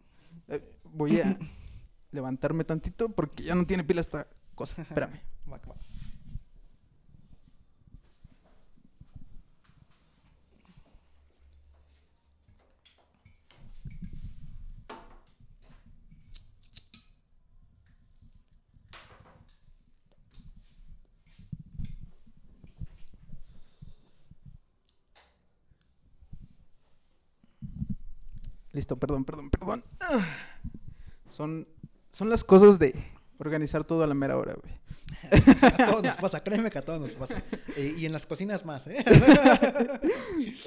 Eh, voy a levantarme tantito porque ya no tiene pila esta cosa. Espérame. Va va. Listo, perdón, perdón, perdón. Ah. Son, son las cosas de organizar todo a la mera hora, güey. A todos nos pasa, créeme que a todos nos pasa. Eh, y en las cocinas más, ¿eh?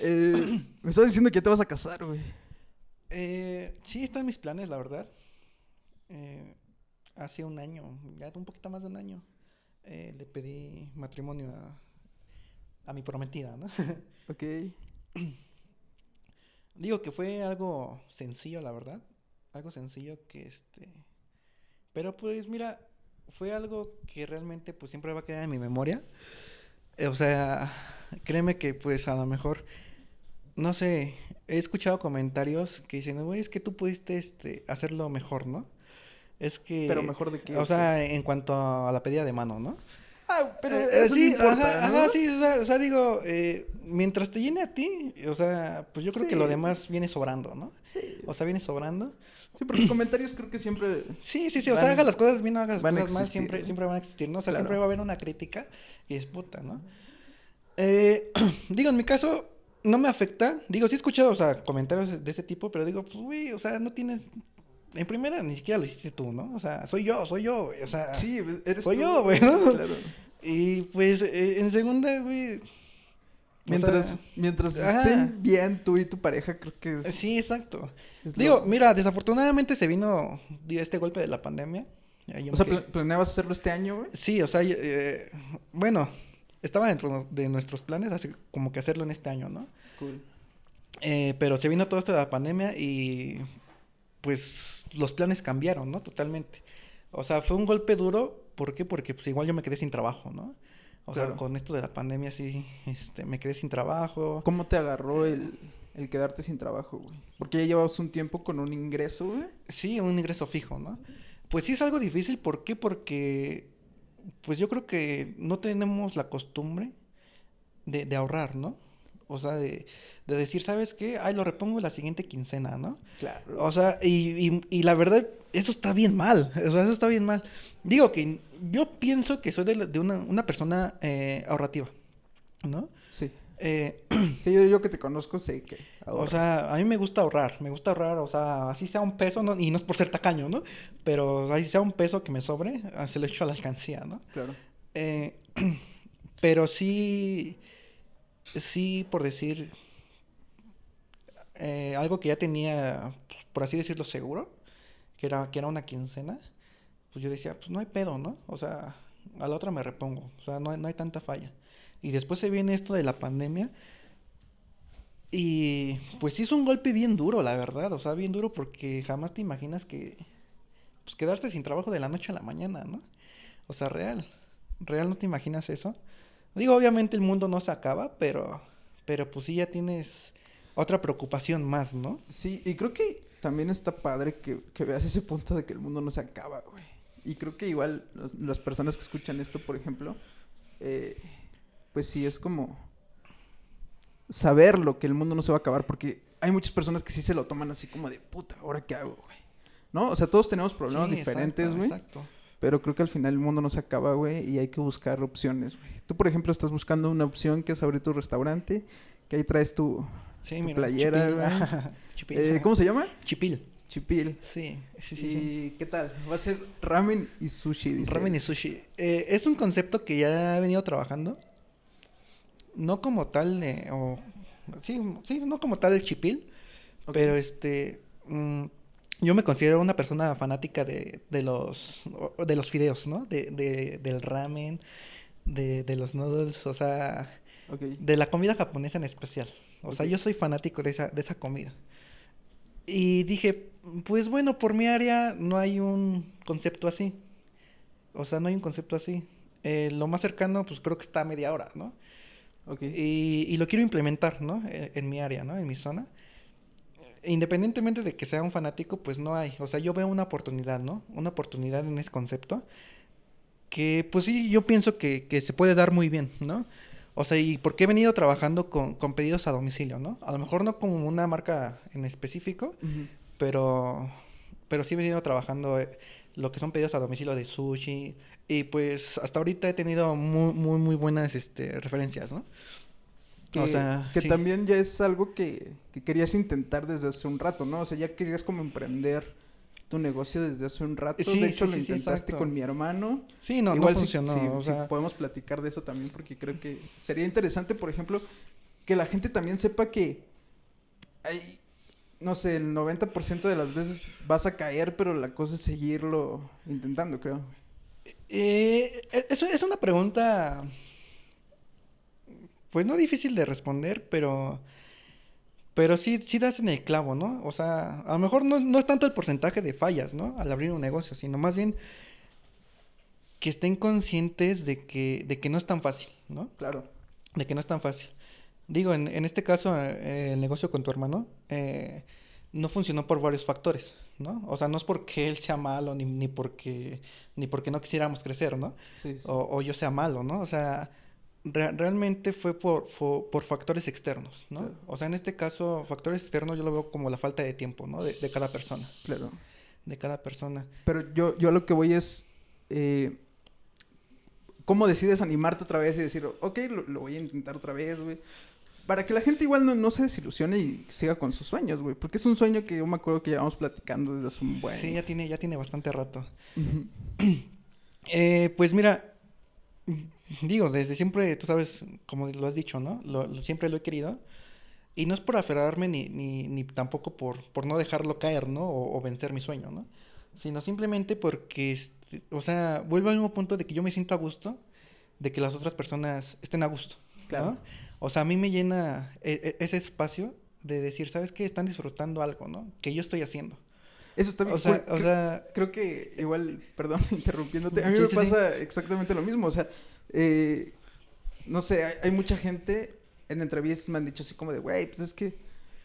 Eh, me estás diciendo que ya te vas a casar, güey. Eh, sí, están mis planes, la verdad. Eh, hace un año, ya un poquito más de un año, le pedí matrimonio a, a mi prometida, ¿no? Ok. Digo que fue algo sencillo, la verdad. Algo sencillo que este... Pero pues mira, fue algo que realmente pues siempre va a quedar en mi memoria. Eh, o sea, créeme que pues a lo mejor, no sé, he escuchado comentarios que dicen, güey, es que tú pudiste este, hacerlo mejor, ¿no? Es que... Pero mejor de qué, O ¿o sea, en cuanto a la pedida de mano, ¿no? Ah, pero Eh, eso sí, no importa, ajá, ¿no? ajá, sí, o sea, o sea, digo, eh, mientras te llene a ti, o sea, pues yo creo que lo demás viene sobrando, ¿no? Sí. O sea, viene sobrando. Sí, porque comentarios creo que siempre... Sí, sí, sí, o sea, haga las cosas bien, haga las van a cosas mal, siempre, ¿no? siempre van a existir, ¿no? O sea, Claro. siempre va a haber una crítica y disputa, ¿no? Eh, digo, en mi caso, no me afecta. Digo, sí he escuchado, o sea, comentarios de ese tipo, pero digo, pues, güey, o sea, no tienes... En primera, ni siquiera lo hiciste tú, ¿no? O sea, soy yo, soy yo, güey, o sea... Sí, eres Soy tú, yo, güey, ¿no? Claro. Y pues, eh, en segunda, güey... o Mientras, sea, mientras estén bien tú y tu pareja, creo que es... Sí, exacto. es Digo, lo- mira, desafortunadamente se vino este golpe de la pandemia. Yo O sea, ¿planeabas hacerlo este año, güey? Sí, o sea, eh, bueno, estaba dentro de nuestros planes, así como que hacerlo en este año, ¿no? Cool. Eh, pero se vino todo esto de la pandemia y pues los planes cambiaron, ¿no? Totalmente. O sea, fue un golpe duro, ¿por qué? Porque pues igual yo me quedé sin trabajo, ¿no? O sea, con esto de la pandemia sí, este, me quedé sin trabajo. ¿Cómo te agarró el, el quedarte sin trabajo, güey? Porque ya llevabas un tiempo con un ingreso, güey. Sí, un ingreso fijo, ¿no? Pues sí es algo difícil, ¿por qué? Porque, pues yo creo que no tenemos la costumbre de, de ahorrar, ¿no? O sea, de, de decir, ¿sabes qué? Ay, lo repongo la siguiente quincena, ¿no? Claro. O sea, y, y, y la verdad, eso está bien mal, o sea, eso está bien mal. Digo que yo pienso que soy de, la- de una, una persona eh, ahorrativa, ¿no? Sí. Eh, Sí, yo, yo que te conozco sé que o sea, a mí me gusta ahorrar, me gusta ahorrar, o sea, así sea un peso, ¿no? y no es por ser tacaño, ¿no? Pero así sea un peso que me sobre, ah, se lo echo a la alcancía, ¿no? Claro. Eh, pero sí, sí, por decir, eh, algo que ya tenía, pues, por así decirlo, seguro, que era, que era una quincena, pues yo decía, pues no hay pedo, ¿no? O sea, a la otra me repongo, o sea, no hay, no hay tanta falla. Y después se viene esto de la pandemia. Y pues sí es un golpe bien duro, la verdad. O sea, bien duro porque jamás te imaginas que... Pues quedarte sin trabajo de la noche a la mañana, ¿no? O sea, real. Real no te imaginas eso. Digo, obviamente el mundo no se acaba, pero... pero pues sí ya tienes otra preocupación más, ¿no? Sí, y creo que también está padre que, que veas ese punto de que el mundo no se acaba, güey. Y creo que igual los- las personas que escuchan esto, por ejemplo, eh, pues sí es como saberlo, que el mundo no se va a acabar, porque hay muchas personas que sí se lo toman así como de puta, ¿ahora qué hago, güey? ¿No? O sea, todos tenemos problemas Sí, diferentes, güey. Exacto. Pero creo que al final el mundo no se acaba, güey, y hay que buscar opciones, güey. Tú, por ejemplo, estás buscando una opción que es abrir tu restaurante, que ahí traes tu... Sí, Tu mira, playera, chipil. güey. Chipil. eh, ¿Cómo se llama? Chipil. Chipil. Sí, sí, sí. ¿Y sí. qué tal? Va a ser ramen y sushi, dice. Ramen y sushi. Eh, es un concepto que ya he venido trabajando. No como tal, eh, o... Sí, sí, no como tal el chipil. Pero este... mm, yo me considero una persona fanática de, de los de los fideos, ¿no? De, de- del ramen, de, de los noodles, o sea, de la comida japonesa en especial. O sea, yo soy fanático de esa, de esa comida. Y dije, pues bueno, por mi área no hay un concepto así. O sea, no hay un concepto así. Eh, lo más cercano, pues creo que está a media hora, ¿no? Ok. Y, y lo quiero implementar, ¿no? En, en mi área, ¿no? En mi zona. Independientemente de que sea un fanático, pues no hay. O sea, yo veo una oportunidad, ¿no? Una oportunidad en ese concepto. Que, pues sí, yo pienso que, que se puede dar muy bien, ¿no? O sea, y porque he venido trabajando con, con pedidos a domicilio, ¿no? A lo mejor no como una marca en específico, pero, pero sí he venido trabajando eh, lo que son pedidos a domicilio de sushi. Y pues hasta ahorita he tenido muy, muy, muy buenas este, referencias, ¿no? Que, o sea, que sí. también ya es algo que, que querías intentar desde hace un rato, ¿no? O sea, ya querías como emprender tu negocio desde hace un rato. Sí, de hecho, sí, lo intentaste con mi hermano. Sí, no, Igual no sí- funcionó. o sea, podemos platicar de eso también porque creo que sería interesante, por ejemplo, que la gente también sepa que hay, no sé, el 90% de las veces vas a caer, pero la cosa es seguirlo intentando, creo. eh, es, es una pregunta, pues no difícil de responder, pero, pero sí, sí das en el clavo, ¿no? O sea, a lo mejor no, no es tanto el porcentaje de fallas, ¿no? Al abrir un negocio, sino más bien que estén conscientes de que, de que no es tan fácil, ¿no? Claro. de que no es tan fácil. Digo, en, en este caso, eh, el negocio con tu hermano eh, no funcionó por varios factores, ¿no? O sea, no es porque él sea malo ni, ni porque ni porque no quisiéramos crecer, ¿no? Sí, sí. O, o yo sea malo, ¿no? O sea, re- realmente fue por, por factores externos, ¿no? Claro. O sea, en este caso, factores externos yo lo veo como la falta de tiempo, ¿no? De, de cada persona, Claro. de cada persona. Pero yo, yo a lo que voy es. eh, ¿Cómo decides animarte otra vez y decir, ok, lo, lo voy a intentar otra vez, güey? Para que la gente igual no, no se desilusione y siga con sus sueños, güey. Porque es un sueño que yo me acuerdo que llevamos platicando desde hace un buen. Sí, ya tiene, ya tiene bastante rato. Eh, pues mira, digo, desde siempre, tú sabes, como lo has dicho, ¿no? Lo, lo- siempre lo he querido. Y no es por aferrarme ni, ni, ni tampoco por, por no dejarlo caer, ¿no? O, o vencer mi sueño, ¿no? Sino simplemente porque, este, o sea, vuelvo al mismo punto de que yo me siento a gusto, de que las otras personas estén a gusto, ¿no? Claro. O sea, a mí me llena e- e- ese espacio de decir, ¿sabes qué? Están disfrutando algo, ¿no? Que yo estoy haciendo. Eso está bien. O sea, cool. o sea, creo que igual, perdón, interrumpiéndote, a mí Sí, me sí, sí. pasa exactamente lo mismo, o sea, eh, no sé, hay, hay mucha gente en entrevistas me han dicho así como de, güey, pues es que,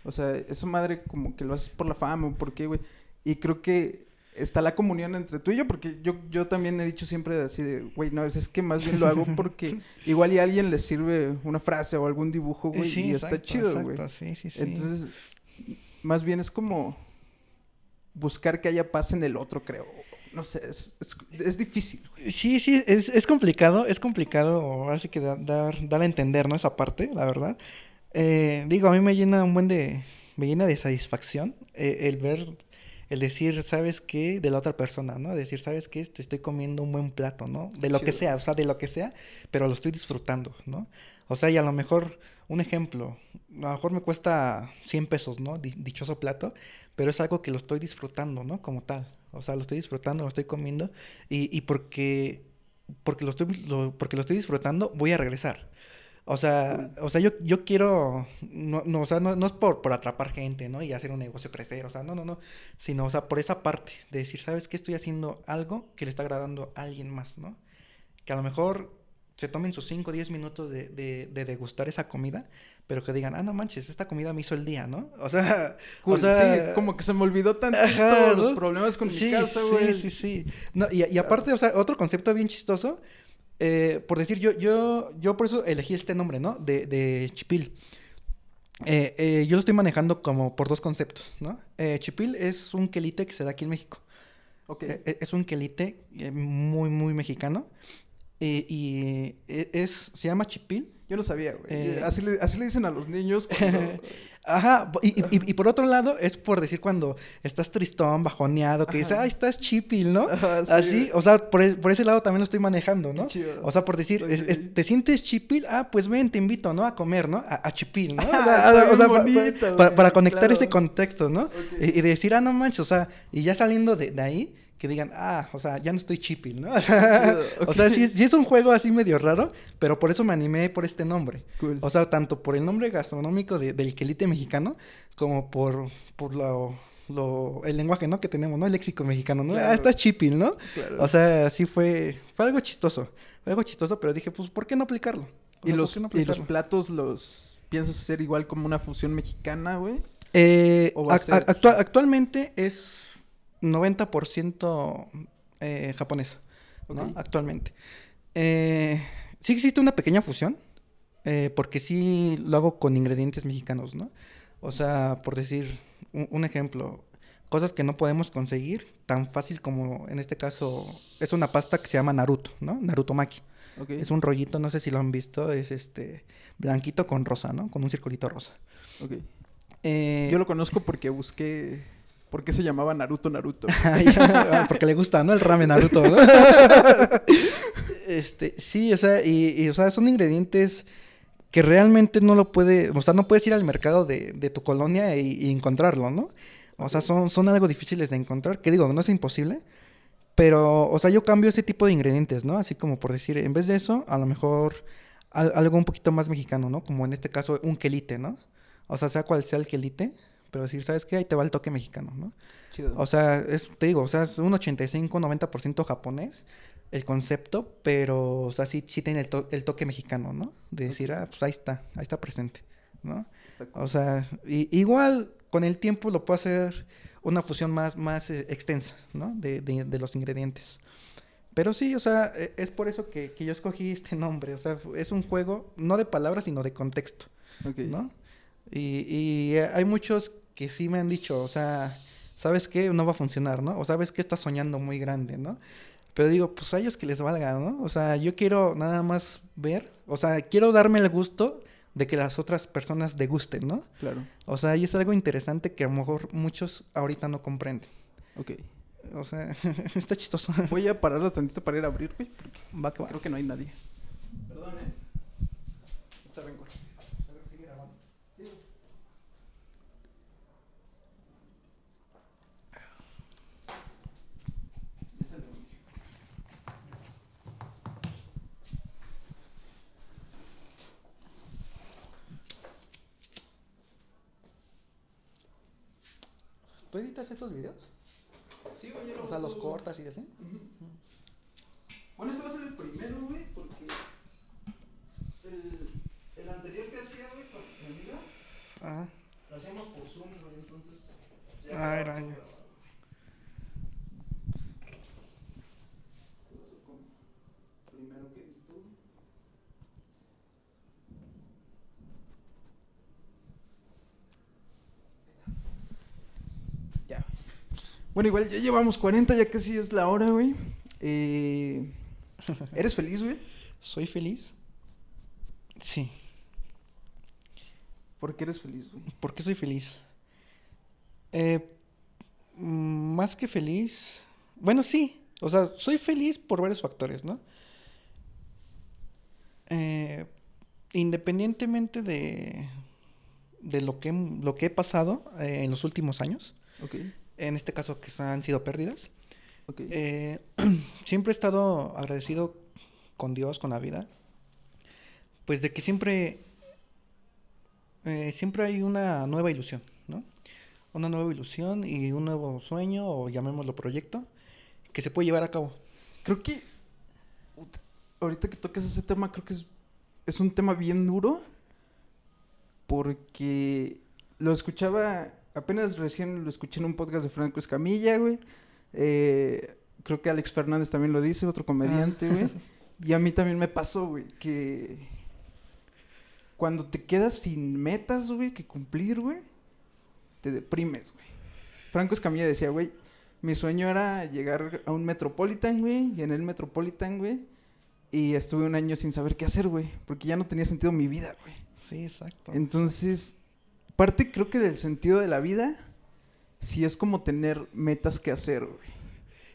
o sea, esa madre como que lo haces por la fama, ¿o ¿por qué, güey? Y creo que está la comunión entre tú y yo, porque yo, yo también he dicho siempre así de, güey, no, es que más bien lo hago porque igual y a alguien le sirve una frase o algún dibujo, güey, sí, y está chido, güey. Sí, sí, sí. Entonces, más bien es como buscar que haya paz en el otro, creo. No sé, es, es, es difícil. güey. Sí, sí, es, es complicado, es complicado, ahora sí que da- dar, dar a entender, ¿no? Esa parte, la verdad. Eh, digo, a mí me llena un buen de, me llena de satisfacción eh, el ver, el decir, ¿sabes qué? De la otra persona, ¿no? Decir, ¿sabes qué? Te estoy comiendo un buen plato, ¿no? De lo que sea, o sea, de lo que sea, pero lo estoy disfrutando, ¿no? O sea, y a lo mejor, un ejemplo, a lo mejor me cuesta 100 pesos, ¿no? Di- dichoso plato, pero es algo que lo estoy disfrutando, ¿no? Como tal. O sea, lo estoy disfrutando, lo estoy comiendo y, y porque, porque, lo estoy, lo- porque lo estoy disfrutando, voy a regresar. O sea, o sea yo, yo quiero, no, no, o sea, no, no es por, por atrapar gente, ¿no? Y hacer un negocio crecer, o sea, no, no, no, sino, o sea, por esa parte de decir, ¿sabes qué? Estoy haciendo algo que le está agradando a alguien más, ¿no? Que a lo mejor se tomen sus 5 o 10 minutos de, de, de degustar esa comida, pero que digan, ah, no manches, esta comida me hizo el día, ¿no? O sea, Cool, o sea sí, como que se me olvidó tantito Ajá, los ¿no? problemas con sí, mi casa, güey. Sí, sí, sí. No, y, y aparte, o sea, otro concepto bien chistoso, eh, por decir, yo, yo, yo por eso elegí este nombre, ¿no? De, de Chipil. Eh, eh, yo lo estoy manejando como por dos conceptos, ¿no? Chipil es un quelite que se da aquí en México. Ok. Eh, es un quelite muy, muy mexicano. Eh, y eh, es, se llama Chipil. Yo no sabía, güey. Eh, así, le, así le dicen a los niños cuando... Ajá, y, y- y- por otro lado es por decir cuando estás tristón, bajoneado, que dices, ay, estás chipil, ¿no? Ajá, sí. Así, o sea, por, e- por ese lado también lo estoy manejando, ¿no? Chido. O sea, por decir, es- es- Ok. ¿te sientes chipil? Ah, pues ven, te invito, ¿no? A comer, ¿no? A, a chipil, ¿no? Ah, O sea, o bonito, para conectar claro. ese contexto, ¿no? Y, y decir, ah, no manches, o sea, y ya saliendo de, de ahí, que digan, ah, o sea, ya no estoy chipil, ¿no? O sea, Chido, o sea, ok. sí, es- sí es un juego así medio raro, pero por eso me animé por este nombre. Cool. O sea, tanto por el nombre gastronómico de- del quelite mexicano, como por, por lo, lo- el lenguaje, ¿no? Que tenemos, ¿no? El léxico mexicano, ¿no? Claro. Ah, está chipil, ¿no? Claro. O sea, sí fue, fue algo chistoso. Fue algo chistoso, pero dije, pues, ¿por qué no aplicarlo? O ¿Y, sea, ¿por los, y los platos los piensas hacer igual como una fusión mexicana, güey? Eh, ¿O va a ac- ser- actua- actualmente es 90% eh, japonés, ¿no? Actualmente. Eh, sí existe una pequeña fusión, eh, porque sí lo hago con ingredientes mexicanos, ¿no? O sea, por decir un, un ejemplo, cosas que no podemos conseguir tan fácil como en este caso es una pasta que se llama Naruto, ¿no? Naruto Maki. Es un rollito, no sé si lo han visto, es este blanquito con rosa, ¿no? Con un circulito rosa. Eh, Yo lo conozco porque busqué... ¿Por qué se llamaba Naruto Naruto? Ah, ya, porque le gusta, ¿no? El ramen Naruto, ¿no? este, sí, o sea, y, y, o sea, son ingredientes que realmente no lo puede, o sea, no puedes ir al mercado de, de tu colonia y, y encontrarlo, ¿no? O sea, son, son algo difíciles de encontrar, que digo, no es imposible, pero, o sea, yo cambio ese tipo de ingredientes, ¿no? Así como por decir, en vez de eso, a lo mejor al- algo un poquito más mexicano, ¿no? Como en este caso, un quelite, ¿no? O sea, sea cual sea el quelite, pero decir, ¿sabes qué? Ahí te va el toque mexicano, ¿no? Chido. O sea, es, te digo, o sea, es un 85, 90% japonés el concepto, pero, o sea, sí, sí tiene el, to- el toque mexicano, ¿no? De decir, ah, pues ahí está, ahí está presente, ¿no? Está cool. O sea, i- igual con el tiempo lo puedo hacer una fusión más, más eh, extensa, ¿no? De, de, de los ingredientes. Pero sí, o sea, e- es por eso que, que yo escogí este nombre. O sea, es un juego no de palabras, sino de contexto. ¿no? Y, y eh, hay muchos que sí me han dicho, o sea, ¿sabes qué? No va a funcionar, ¿no? O sabes que estás soñando muy grande, ¿no? Pero digo, pues a ellos que les valga, ¿no? O sea, yo quiero nada más ver, o sea, quiero darme el gusto de que las otras personas degusten, ¿no? Claro. O sea, y es algo interesante que a lo mejor muchos ahorita no comprenden. Ok. O sea, está chistoso. Voy a pararlo tantito para ir a abrir, güey, porque Va que va. creo que no hay nadie. Perdón, eh. Está bien, güey. ¿Tú editas estos videos? Sí, güey, yo lo O sea, los cortas y así. Bueno, este va a ser el primero, güey, porque el, el anterior que hacía, güey, con mi amiga, Ajá. lo hacíamos por Zoom, güey, entonces... Ah, era año. Primero que edito. Ya. Bueno, igual ya llevamos 40, ya casi es la hora, güey. Eh, ¿Eres feliz, güey? ¿Soy feliz? Sí. ¿Por qué eres feliz, güey? ¿Por qué soy feliz? Eh, más que feliz. Bueno, sí. O sea, soy feliz por varios factores, ¿no? Eh, independientemente de, de lo, que, lo que he pasado eh, en los últimos años, Ok, en este caso que han sido pérdidas, eh, siempre he estado agradecido con Dios, con la vida. Pues de que siempre. eh, siempre hay una nueva ilusión, ¿no? Una nueva ilusión y un nuevo sueño, o llamémoslo proyecto, que se puede llevar a cabo. Creo que. ahorita que tocas ese tema, creo que es, es un tema bien duro. Porque lo escuchaba, apenas recién lo escuché en un podcast de Franco Escamilla, güey. Eh, creo que Alex Fernández también lo dice, otro comediante, güey. Y a mí también me pasó, güey, que cuando te quedas sin metas, güey, que cumplir, güey, te deprimes, güey. Franco Escamilla decía, güey, mi sueño era llegar a un Metropolitan, güey, y en el Metropolitan, güey, y estuve un año sin saber qué hacer, güey, porque ya no tenía sentido mi vida, güey. Sí, exacto. Entonces, parte creo que del sentido de la vida, sí es como tener metas que hacer.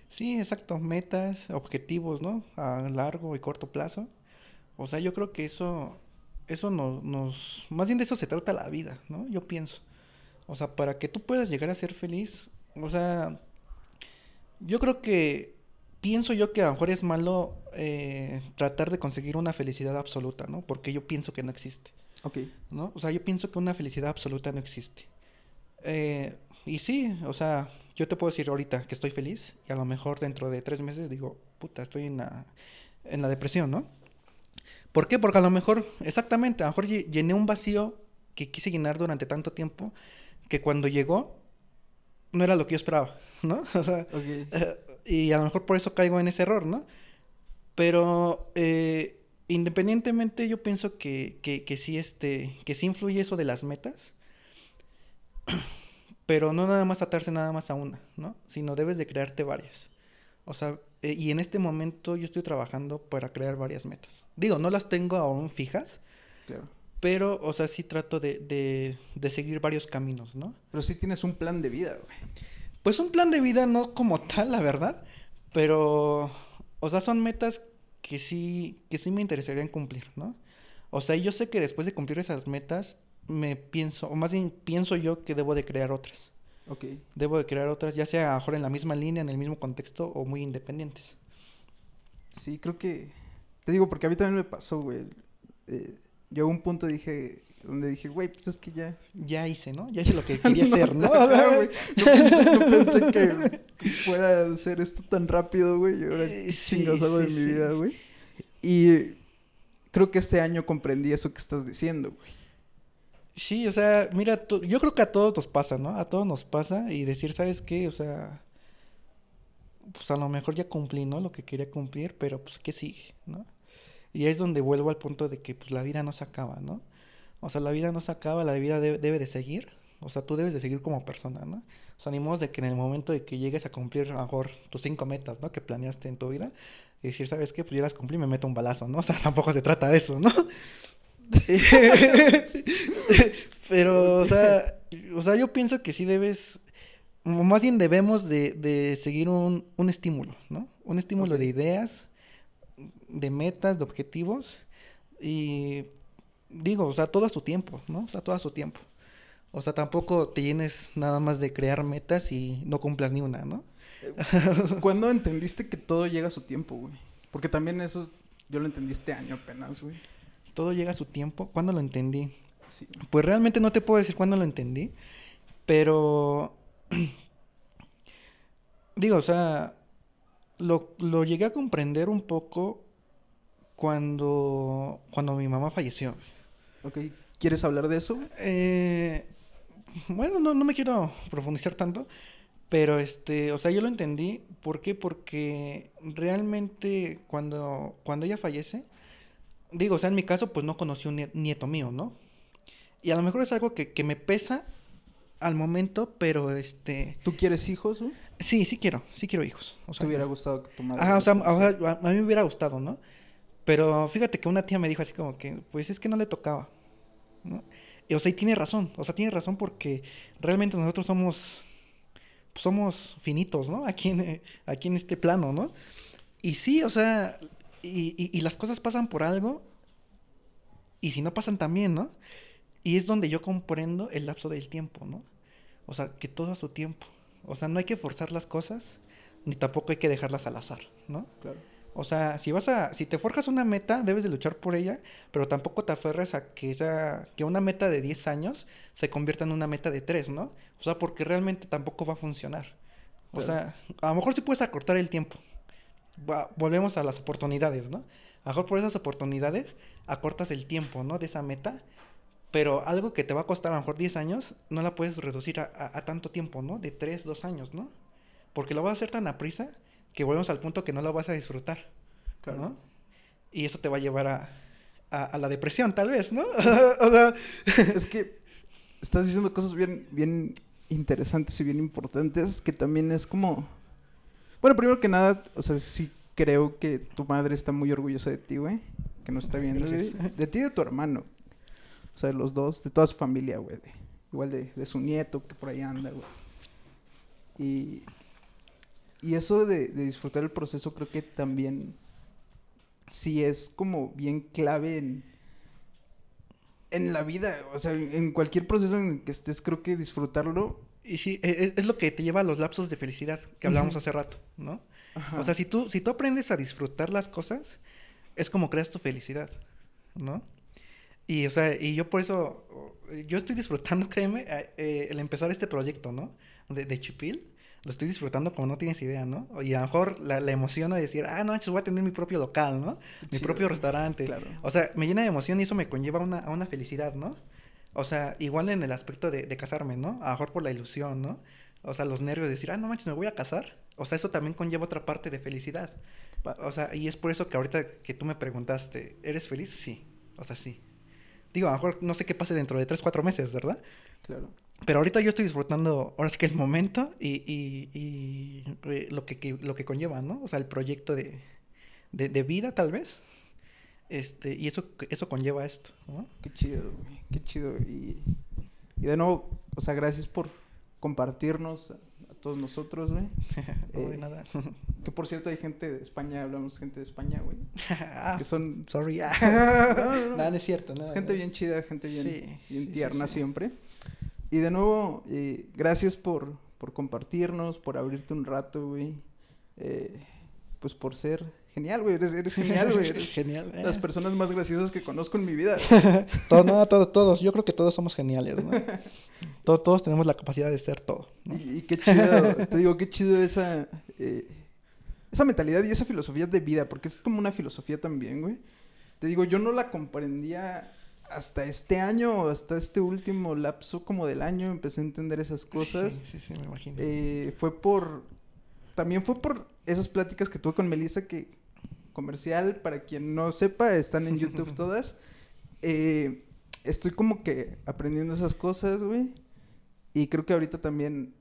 Sí, exacto. Metas, objetivos, ¿no? A largo y corto plazo. O sea, yo creo que eso, eso nos, nos, más bien de eso se trata la vida, ¿no? Yo pienso. O sea, para que tú puedas llegar a ser feliz, o sea, yo creo que, pienso yo que a lo mejor es malo eh, tratar de conseguir una felicidad absoluta, ¿no? Porque yo pienso que no existe. Ok. ¿No? O sea, yo pienso que una felicidad absoluta no existe. Eh, y sí, o sea, yo te puedo decir ahorita que estoy feliz y a lo mejor dentro de tres meses digo, puta, estoy en la, en la depresión, ¿no? ¿Por qué? Porque a lo mejor, exactamente, a lo mejor llené un vacío que quise llenar durante tanto tiempo que cuando llegó no era lo que yo esperaba, ¿no? O sea, y a lo mejor por eso caigo en ese error, ¿no? Pero eh, independientemente yo pienso que, que, que, sí, este, que sí influye eso de las metas pero no nada más atarse nada más a una, ¿no? Sino debes de crearte varias. O sea, eh, y en este momento yo estoy trabajando para crear varias metas. Digo, no las tengo aún fijas. Claro. Pero, o sea, sí trato de, de, de seguir varios caminos, ¿no? Pero sí tienes un plan de vida, güey. Pues un plan de vida no como tal, la verdad. Pero, o sea, son metas que sí, que sí me interesarían cumplir, ¿no? O sea, yo sé que después de cumplir esas metas, me pienso, o más bien pienso yo que debo de crear otras. Ok. Debo de crear otras, ya sea mejor en la misma línea, en el mismo contexto o muy independientes. Sí, creo que... Te digo, porque a mí también me pasó, güey. Eh, yo a un punto dije, donde dije, güey, pues es que ya... Ya hice, ¿no? Ya hice lo que quería hacer, ¿no? no, pensé, no pensé que fuera a hacer esto tan rápido, güey. Y ahora eh, sí, algo de mi vida, güey. Y creo que este año comprendí eso que estás diciendo, güey. Sí, o sea, mira, yo creo que a todos nos pasa, ¿no? A todos nos pasa y decir, ¿sabes qué? O sea, pues a lo mejor ya cumplí, ¿no? Lo que quería cumplir, pero pues ¿qué sigue, ¿no? Y es donde vuelvo al punto de que pues la vida no se acaba, ¿no? O sea, la vida no se acaba, la vida debe, de seguir. O sea, tú debes de seguir como persona, ¿no? O sea, de que en el momento de que llegues a cumplir a lo mejor tus cinco metas, ¿no? Que planeaste en tu vida, y decir, ¿sabes qué? Pues ya las cumplí, me meto un balazo, ¿no? O sea, tampoco se trata de eso, ¿no? Pero, o sea, o sea, yo pienso que sí debes, más bien debemos de, de seguir un, un, estímulo, ¿no? Un estímulo de ideas, de metas, de objetivos. Y digo, o sea, todo a su tiempo, ¿no? O sea, todo a su tiempo. O sea, tampoco te llenes nada más de crear metas y no cumplas ni una, ¿no? ¿Cuándo entendiste que todo llega a su tiempo, güey? Porque también eso yo lo entendí este año apenas, güey todo llega a su tiempo. ¿Cuándo lo entendí? Pues realmente no te puedo decir cuándo lo entendí, pero digo, o sea, lo, lo, llegué a comprender un poco cuando, cuando mi mamá falleció. Ok, ¿quieres hablar de eso? Eh, bueno, no, no me quiero profundizar tanto, pero este, o sea, yo lo entendí. ¿Por qué? Porque realmente cuando, cuando ella fallece, digo, o sea, en mi caso, pues no conocí un nieto mío, ¿no? Y a lo mejor es algo que, que me pesa al momento, pero este... ¿Tú quieres hijos, güey? Sí, sí quiero, sí quiero hijos. O sea, ¿Te hubiera gustado que tu madre... Ajá, o sea, a, mí me hubiera gustado, ¿no? Pero fíjate que una tía me dijo así como que, pues es que no le tocaba, ¿no? Y, o sea, y tiene razón, o sea, tiene razón porque realmente nosotros somos, somos finitos, ¿no? Aquí en, aquí en este plano, ¿no? Y sí, o sea, y, y, las cosas pasan por algo. Y si no pasan también, ¿no? Y es donde yo comprendo el lapso del tiempo, ¿no? O sea, que todo a su tiempo. O sea, no hay que forzar las cosas, ni tampoco hay que dejarlas al azar, ¿no? Claro. O sea, si vas a, si te forjas una meta, debes de luchar por ella, pero tampoco te aferres a que esa, que una meta de 10 años se convierta en una meta de 3, ¿no? O sea, porque realmente tampoco va a funcionar. O sea, a lo mejor sí puedes acortar el tiempo, volvemos a las oportunidades, ¿no? A lo mejor por esas oportunidades acortas el tiempo, ¿no? De esa meta. Pero algo que te va a costar a lo mejor 10 años, no la puedes reducir a, a- a tanto tiempo, ¿no? De 3, 2 años, ¿no? Porque lo vas a hacer tan a prisa que volvemos al punto que no lo vas a disfrutar, Claro. ¿no? Y eso te va a llevar a, a, a la depresión, tal vez, ¿no? o sea, Es que estás diciendo cosas bien, bien interesantes y bien importantes que también es como... Bueno, primero que nada, o sea, sí creo que tu madre está muy orgullosa de ti, güey. Que nos está viendo. Güey. De ti y de tu hermano. O sea, de los dos, de toda su familia, güey. de- igual de, de su nieto que por ahí anda, güey. Y, y eso de, de disfrutar el proceso creo que también sí es como bien clave en, en la vida, o sea, en cualquier proceso en el que estés, creo que disfrutarlo. y sí, e- e- es, lo que te lleva a los lapsos de felicidad que hablábamos hace rato, ¿no? Ajá. O sea, si tú, si tú aprendes a disfrutar las cosas, es como creas tu felicidad, ¿no? Y, o sea, y yo por eso, yo estoy disfrutando, créeme, eh, el empezar este proyecto, ¿no? De, de Chipil, lo estoy disfrutando como no tienes idea, ¿no? Y a lo mejor la, la emoción de decir, ah, no, manches, voy a tener mi propio local, ¿no? Mi propio restaurante. Claro. O sea, me llena de emoción y eso me conlleva a una, a una felicidad, ¿no? O sea, igual en el aspecto de, de casarme, ¿no? A lo mejor por la ilusión, ¿no? O sea, los nervios de decir, ah, no manches, me voy a casar. O sea, eso también conlleva otra parte de felicidad. O sea, y es por eso que ahorita que tú me preguntaste, ¿eres feliz? Sí. O sea, sí. Digo, a lo mejor no sé qué pase dentro de tres, cuatro meses, ¿verdad? Claro. Pero ahorita yo estoy disfrutando, ahora sí que el momento y, y, y, eh, lo, que, que- lo que conlleva, ¿no? O sea, el proyecto de, de, de vida, tal vez. Este, y eso, eso conlleva esto, ¿no? Qué chido, güey. Qué chido. Y, y de nuevo, o sea, gracias por compartirnos a, a todos nosotros, güey. No de Eh, nada. Que por cierto hay gente de España, hablamos gente de España, güey. Ah, Que son sorry. No, no, no. Nada, no es cierto. nada, gente nada. bien chida, gente bien, Sí, bien sí, tierna sí. siempre. Y de nuevo, eh, gracias por, por compartirnos, por abrirte un rato, güey. Eh, pues por ser genial, güey. Eres, eres genial, güey. Eres Genial. las eh. personas más graciosas que conozco en mi vida. Todo, no, todo, todos. Yo creo que todos somos geniales, ¿no? To- todos tenemos la capacidad de ser todo. ¿no? Y, y qué chido, te digo, qué chido esa, eh, esa mentalidad y esa filosofía de vida, porque es como una filosofía también, güey. Te digo, yo no la comprendía hasta este año, hasta este último lapso como del año, empecé a entender esas cosas. Sí, sí, sí, me imagino. Eh, fue por, también fue por esas pláticas que tuve con Melissa, que comercial, para quien no sepa, están en YouTube todas. Eh, estoy como que aprendiendo esas cosas, güey. Y creo que ahorita también,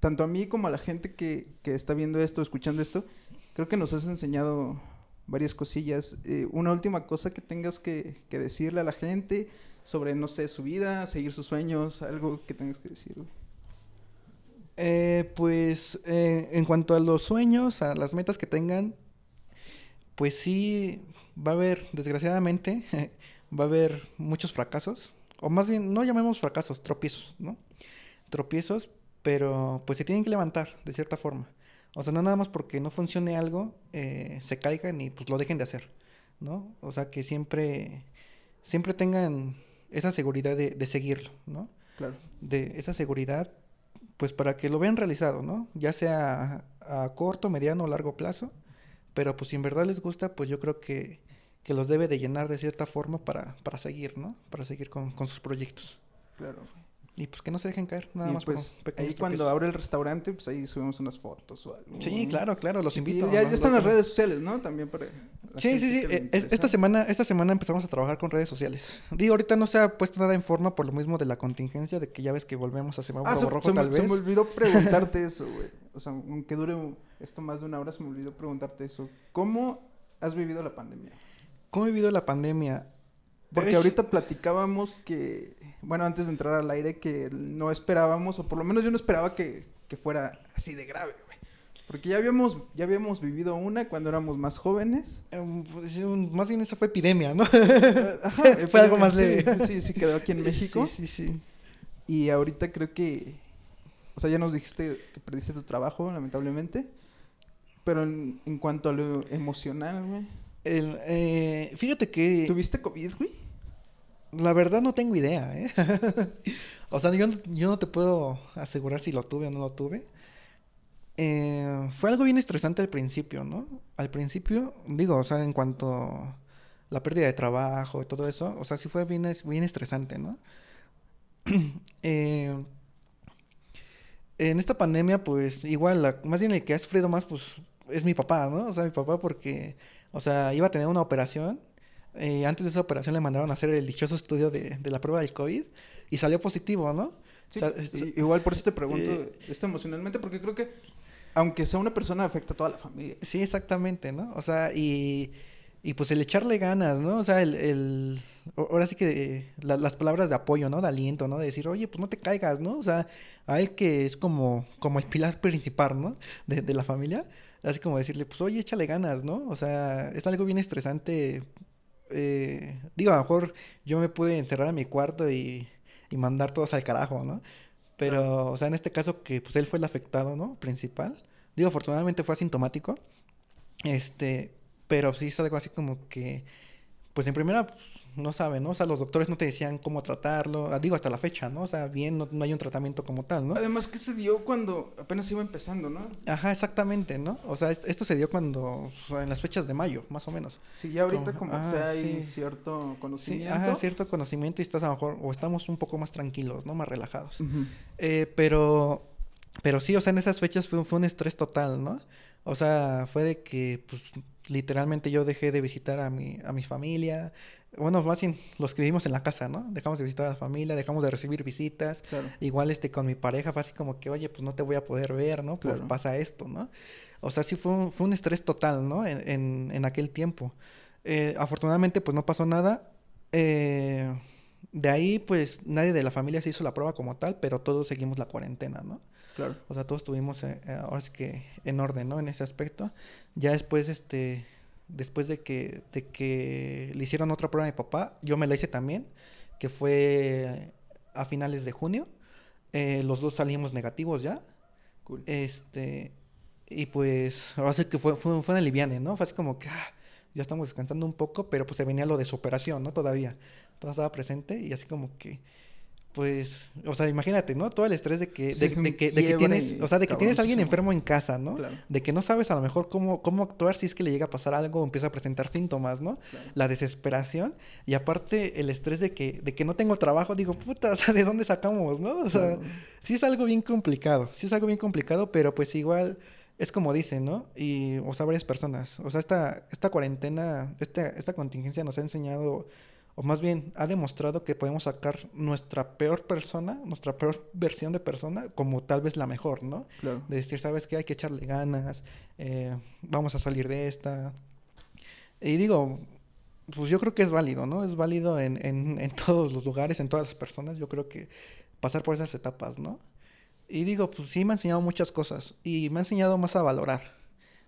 tanto a mí como a la gente que, que está viendo esto, escuchando esto, creo que nos has enseñado varias cosillas. Eh, una última cosa que tengas que, que decirle a la gente sobre, no sé, su vida, seguir sus sueños, algo que tengas que decir, güey. Eh, pues eh, en cuanto a los sueños, a las metas que tengan, pues sí va a haber, desgraciadamente, va a haber muchos fracasos, o más bien, no llamemos fracasos, tropiezos, ¿no? Tropiezos, pero pues se tienen que levantar de cierta forma. O sea, no nada más porque no funcione algo, eh, se caigan y pues lo dejen de hacer, ¿no? O sea, que siempre, siempre tengan esa seguridad de, de seguirlo, ¿no? Claro. de esa seguridad, pues para que lo vean realizado, ¿no? Ya sea a, a corto, mediano o largo plazo, pero pues si en verdad les gusta, pues yo creo que, que los debe de llenar de cierta forma para, para seguir, ¿no? Para seguir con, con sus proyectos. Claro. Y pues que no se dejen caer, nada y más pues ahí cuando abra el restaurante, pues ahí subimos unas fotos o algo. Sí, claro, claro, los Y invito. ya, ¿no? ya están las redes sociales, ¿no? También para. Sí, sí, sí. eh, es- esta semana, esta semana empezamos a trabajar con redes sociales. Digo, ahorita no se ha puesto nada en forma por lo mismo de la contingencia, de que ya ves que volvemos a semáforo Ah, se, rojo se tal se vez. me olvidó preguntarte eso, güey. O sea, aunque dure esto más de una hora, se me olvidó preguntarte eso. ¿Cómo has vivido la pandemia? ¿Cómo he vivido la pandemia? Porque Es- ahorita platicábamos que, bueno, antes de entrar al aire, que no esperábamos, o por lo menos yo no esperaba que, que fuera así de grave, güey. Porque ya habíamos, ya habíamos vivido una cuando éramos más jóvenes. Em, pues, un- más bien esa fue epidemia, ¿no? Ajá, Fue algo más sí, leve. Sí, sí, quedó aquí en México. Sí, sí, sí. Y ahorita creo que, o sea, ya nos dijiste que perdiste tu trabajo, lamentablemente. Pero en, en cuanto a lo emocional, güey. El, eh, fíjate que ¿Tuviste COVID, güey? La verdad no tengo idea, ¿eh? o sea, yo, yo no te puedo asegurar si lo tuve o no lo tuve. Eh, fue algo bien estresante al principio, ¿no? Al principio, digo, o sea, en cuanto la pérdida de trabajo y todo eso, o sea, sí fue bien, bien estresante, ¿no? eh, en esta pandemia, pues igual, la, más bien el que ha sufrido más, pues es mi papá, ¿no? O sea, mi papá porque, o sea, iba a tener una operación. Eh, antes de esa operación le mandaron a hacer el dichoso estudio de, de la prueba del COVID y salió positivo, ¿no? Sí, o sea, igual por eso te pregunto eh, esto emocionalmente, porque creo que aunque sea una persona, afecta a toda la familia. Sí, exactamente, ¿no? O sea, y, y pues el echarle ganas, ¿no? O sea, el, el ahora sí que las palabras de apoyo, ¿no? De aliento, ¿no? De decir, oye, pues no te caigas, ¿no? O sea, a él que es como, como el pilar principal, ¿no? De, de la familia. Así como decirle, pues oye, échale ganas, ¿no? O sea, es algo bien estresante. Eh, digo, a lo mejor yo me pude encerrar en mi cuarto y, y mandar todos al carajo, ¿no? Pero, o sea, en este caso que pues él fue el afectado, ¿no? Principal. Digo, afortunadamente fue asintomático. Este, pero sí es algo así como que, pues en primera, pues, no saben, ¿no? O sea, los doctores no te decían cómo tratarlo. Ah, digo, hasta la fecha, ¿no? O sea, bien, no, no hay un tratamiento como tal, ¿no? Además, que se dio cuando apenas iba empezando, ¿no? Ajá, exactamente, ¿no? O sea, esto se dio cuando, en las fechas de mayo, más o menos. Sí, ya ahorita como, como sea, hay cierto conocimiento. Sí, ajá, cierto conocimiento y estás a lo mejor, o estamos un poco más tranquilos, ¿no? Más relajados. eh, pero, pero sí, o sea, en esas fechas fue, fue un estrés total, ¿no? O sea, fue de que, pues, literalmente yo dejé de visitar a mi, a mi familia. Bueno, más bien los que vivimos en la casa, ¿no? Dejamos de visitar a la familia, dejamos de recibir visitas. Claro. Igual este con mi pareja fue así como que, oye, pues no te voy a poder ver, ¿no? Pues pasa esto, ¿no? O sea, sí fue un, fue un estrés total, ¿no? En, en, en aquel tiempo. Eh, afortunadamente, pues no pasó nada. Eh, de ahí, pues nadie de la familia se hizo la prueba como tal, pero todos seguimos la cuarentena, ¿no? Claro. O sea, todos estuvimos eh, ahora sí que en orden, ¿no? En ese aspecto. Ya después, este, después de que, de que le hicieron otra prueba a mi papá, yo me la hice también, que fue a finales de junio. Eh, los dos salimos negativos ya. Cool. Este, y pues, ahora sí que fue, fue, fue una liviane, ¿no? Fue así como que, ah, ya estamos descansando un poco, pero pues se venía lo de su operación, ¿no? Todavía. Todo estaba presente y así como que pues, o sea, imagínate, ¿no? Todo el estrés de que, de, de que, de que tienes, o sea, de que tienes a alguien enfermo en casa, ¿no? Claro. De que no sabes a lo mejor cómo, cómo actuar si es que le llega a pasar algo o empieza a presentar síntomas, ¿no? Claro. La desesperación y aparte el estrés de que, de que no tengo trabajo, digo, puta, o sea, ¿de dónde sacamos, no? O sea, Claro. sí es algo bien complicado, sí es algo bien complicado, pero pues igual es como dicen, ¿no? Y, o sea, varias personas, o sea, esta, esta cuarentena, esta, esta contingencia nos ha enseñado o más bien ha demostrado que podemos sacar nuestra peor persona, nuestra peor versión de persona, como tal vez la mejor, ¿no? Claro. De decir, sabes que hay que echarle ganas, eh, vamos a salir de esta. Y digo, pues yo creo que es válido, ¿no? Es válido en, en, en todos los lugares, en todas las personas, yo creo que pasar por esas etapas, ¿no? Y digo, pues sí me ha enseñado muchas cosas y me ha enseñado más a valorar,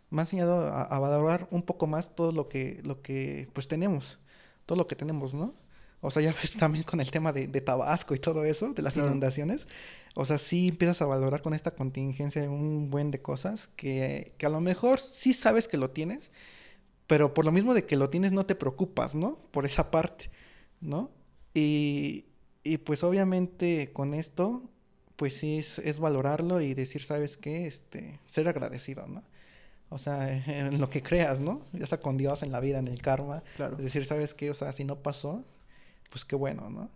me ha enseñado a, a valorar un poco más todo lo que, lo que pues tenemos todo lo que tenemos, ¿no? O sea, ya ves también con el tema de, de Tabasco y todo eso, de las Claro. inundaciones. O sea, sí empiezas a valorar con esta contingencia un buen de cosas que, que a lo mejor sí sabes que lo tienes, pero por lo mismo de que lo tienes no te preocupas, ¿no? Por esa parte, ¿no? Y, y pues obviamente con esto, pues sí es, es valorarlo y decir, ¿sabes qué? Este, ser agradecido, ¿no? O sea, en lo que creas, ¿no? Ya sea con Dios, en la vida, en el karma. Claro. Es decir, ¿sabes qué? O sea, si no pasó, pues qué bueno, ¿no?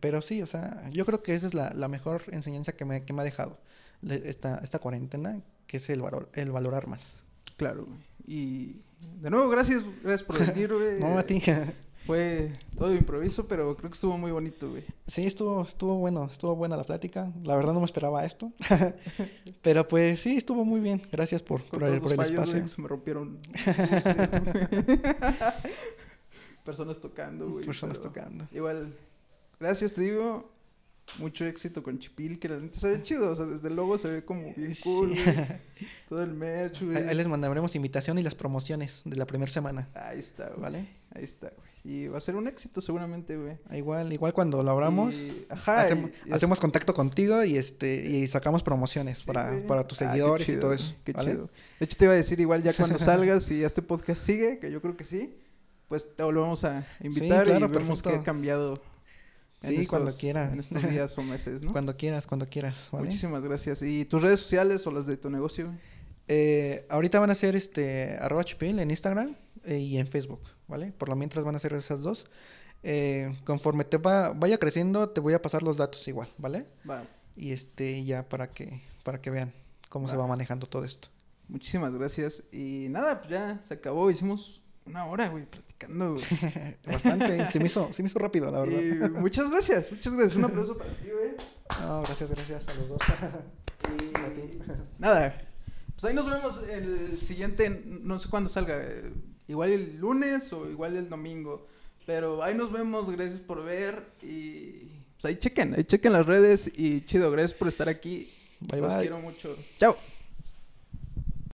Pero sí, o sea, yo creo que esa es la, la mejor enseñanza que me, que me ha dejado esta, esta cuarentena, que es el, valor, el valorar más. Claro. Y de nuevo, gracias, gracias por venir. No, a ti. Fue todo de improviso, pero creo que estuvo muy bonito, güey. Sí, estuvo, estuvo bueno, estuvo buena la plática. La verdad no me esperaba esto. Pero pues sí, estuvo muy bien. Gracias por, Con por el, todos por el los fallos, espacio. güey, que se me rompieron. Personas tocando, güey. Personas pero tocando. Igual, gracias, te digo. Mucho éxito con Chipil, que la neta se ve chido. O sea, desde el logo se ve como bien cool, Sí. güey. Todo el merch, güey. Ahí ahí les mandaremos invitación y las promociones de la primera semana. Ahí está, güey. ¿Vale? Ahí está, güey. Y va a ser un éxito seguramente, güey. Igual, igual cuando lo abramos, Y- Ajá. hacemos, y- hacemos es- contacto contigo y este y sacamos promociones Sí, para, güey. para tus Ah, qué seguidores y todo eso. Qué ¿vale? chido. De hecho, te iba a decir igual ya cuando salgas y este podcast sigue, que yo creo que sí, pues te volvemos a invitar claro, y vemos qué ha cambiado. Sí, cuando estos- quiera. En estos días o meses, ¿no? Cuando quieras, cuando quieras. ¿vale? Muchísimas gracias. ¿Y tus redes sociales o las de tu negocio? Eh, ahorita van a ser este arroba chipil en Instagram y en Facebook, ¿vale? Por lo mientras van a ser esas dos. Eh, conforme te va, vaya creciendo, te voy a pasar los datos igual, ¿vale? Va. Y este, ya para que, para que vean cómo se Va. manejando todo esto. Muchísimas gracias. Y nada, pues ya se acabó. Hicimos una hora, güey, platicando. güey. Bastante, se me hizo, se me hizo rápido, la verdad. Y muchas gracias, muchas gracias. Un aplauso para ti, güey. No, gracias, gracias a los dos. Y A ti. nada, pues ahí nos vemos el siguiente, no sé cuándo salga, eh, igual el lunes o igual el domingo, pero ahí nos vemos, gracias por ver y pues ahí chequen, ahí chequen las redes y chido, gracias por estar aquí, Bye, los bye. quiero mucho, chao.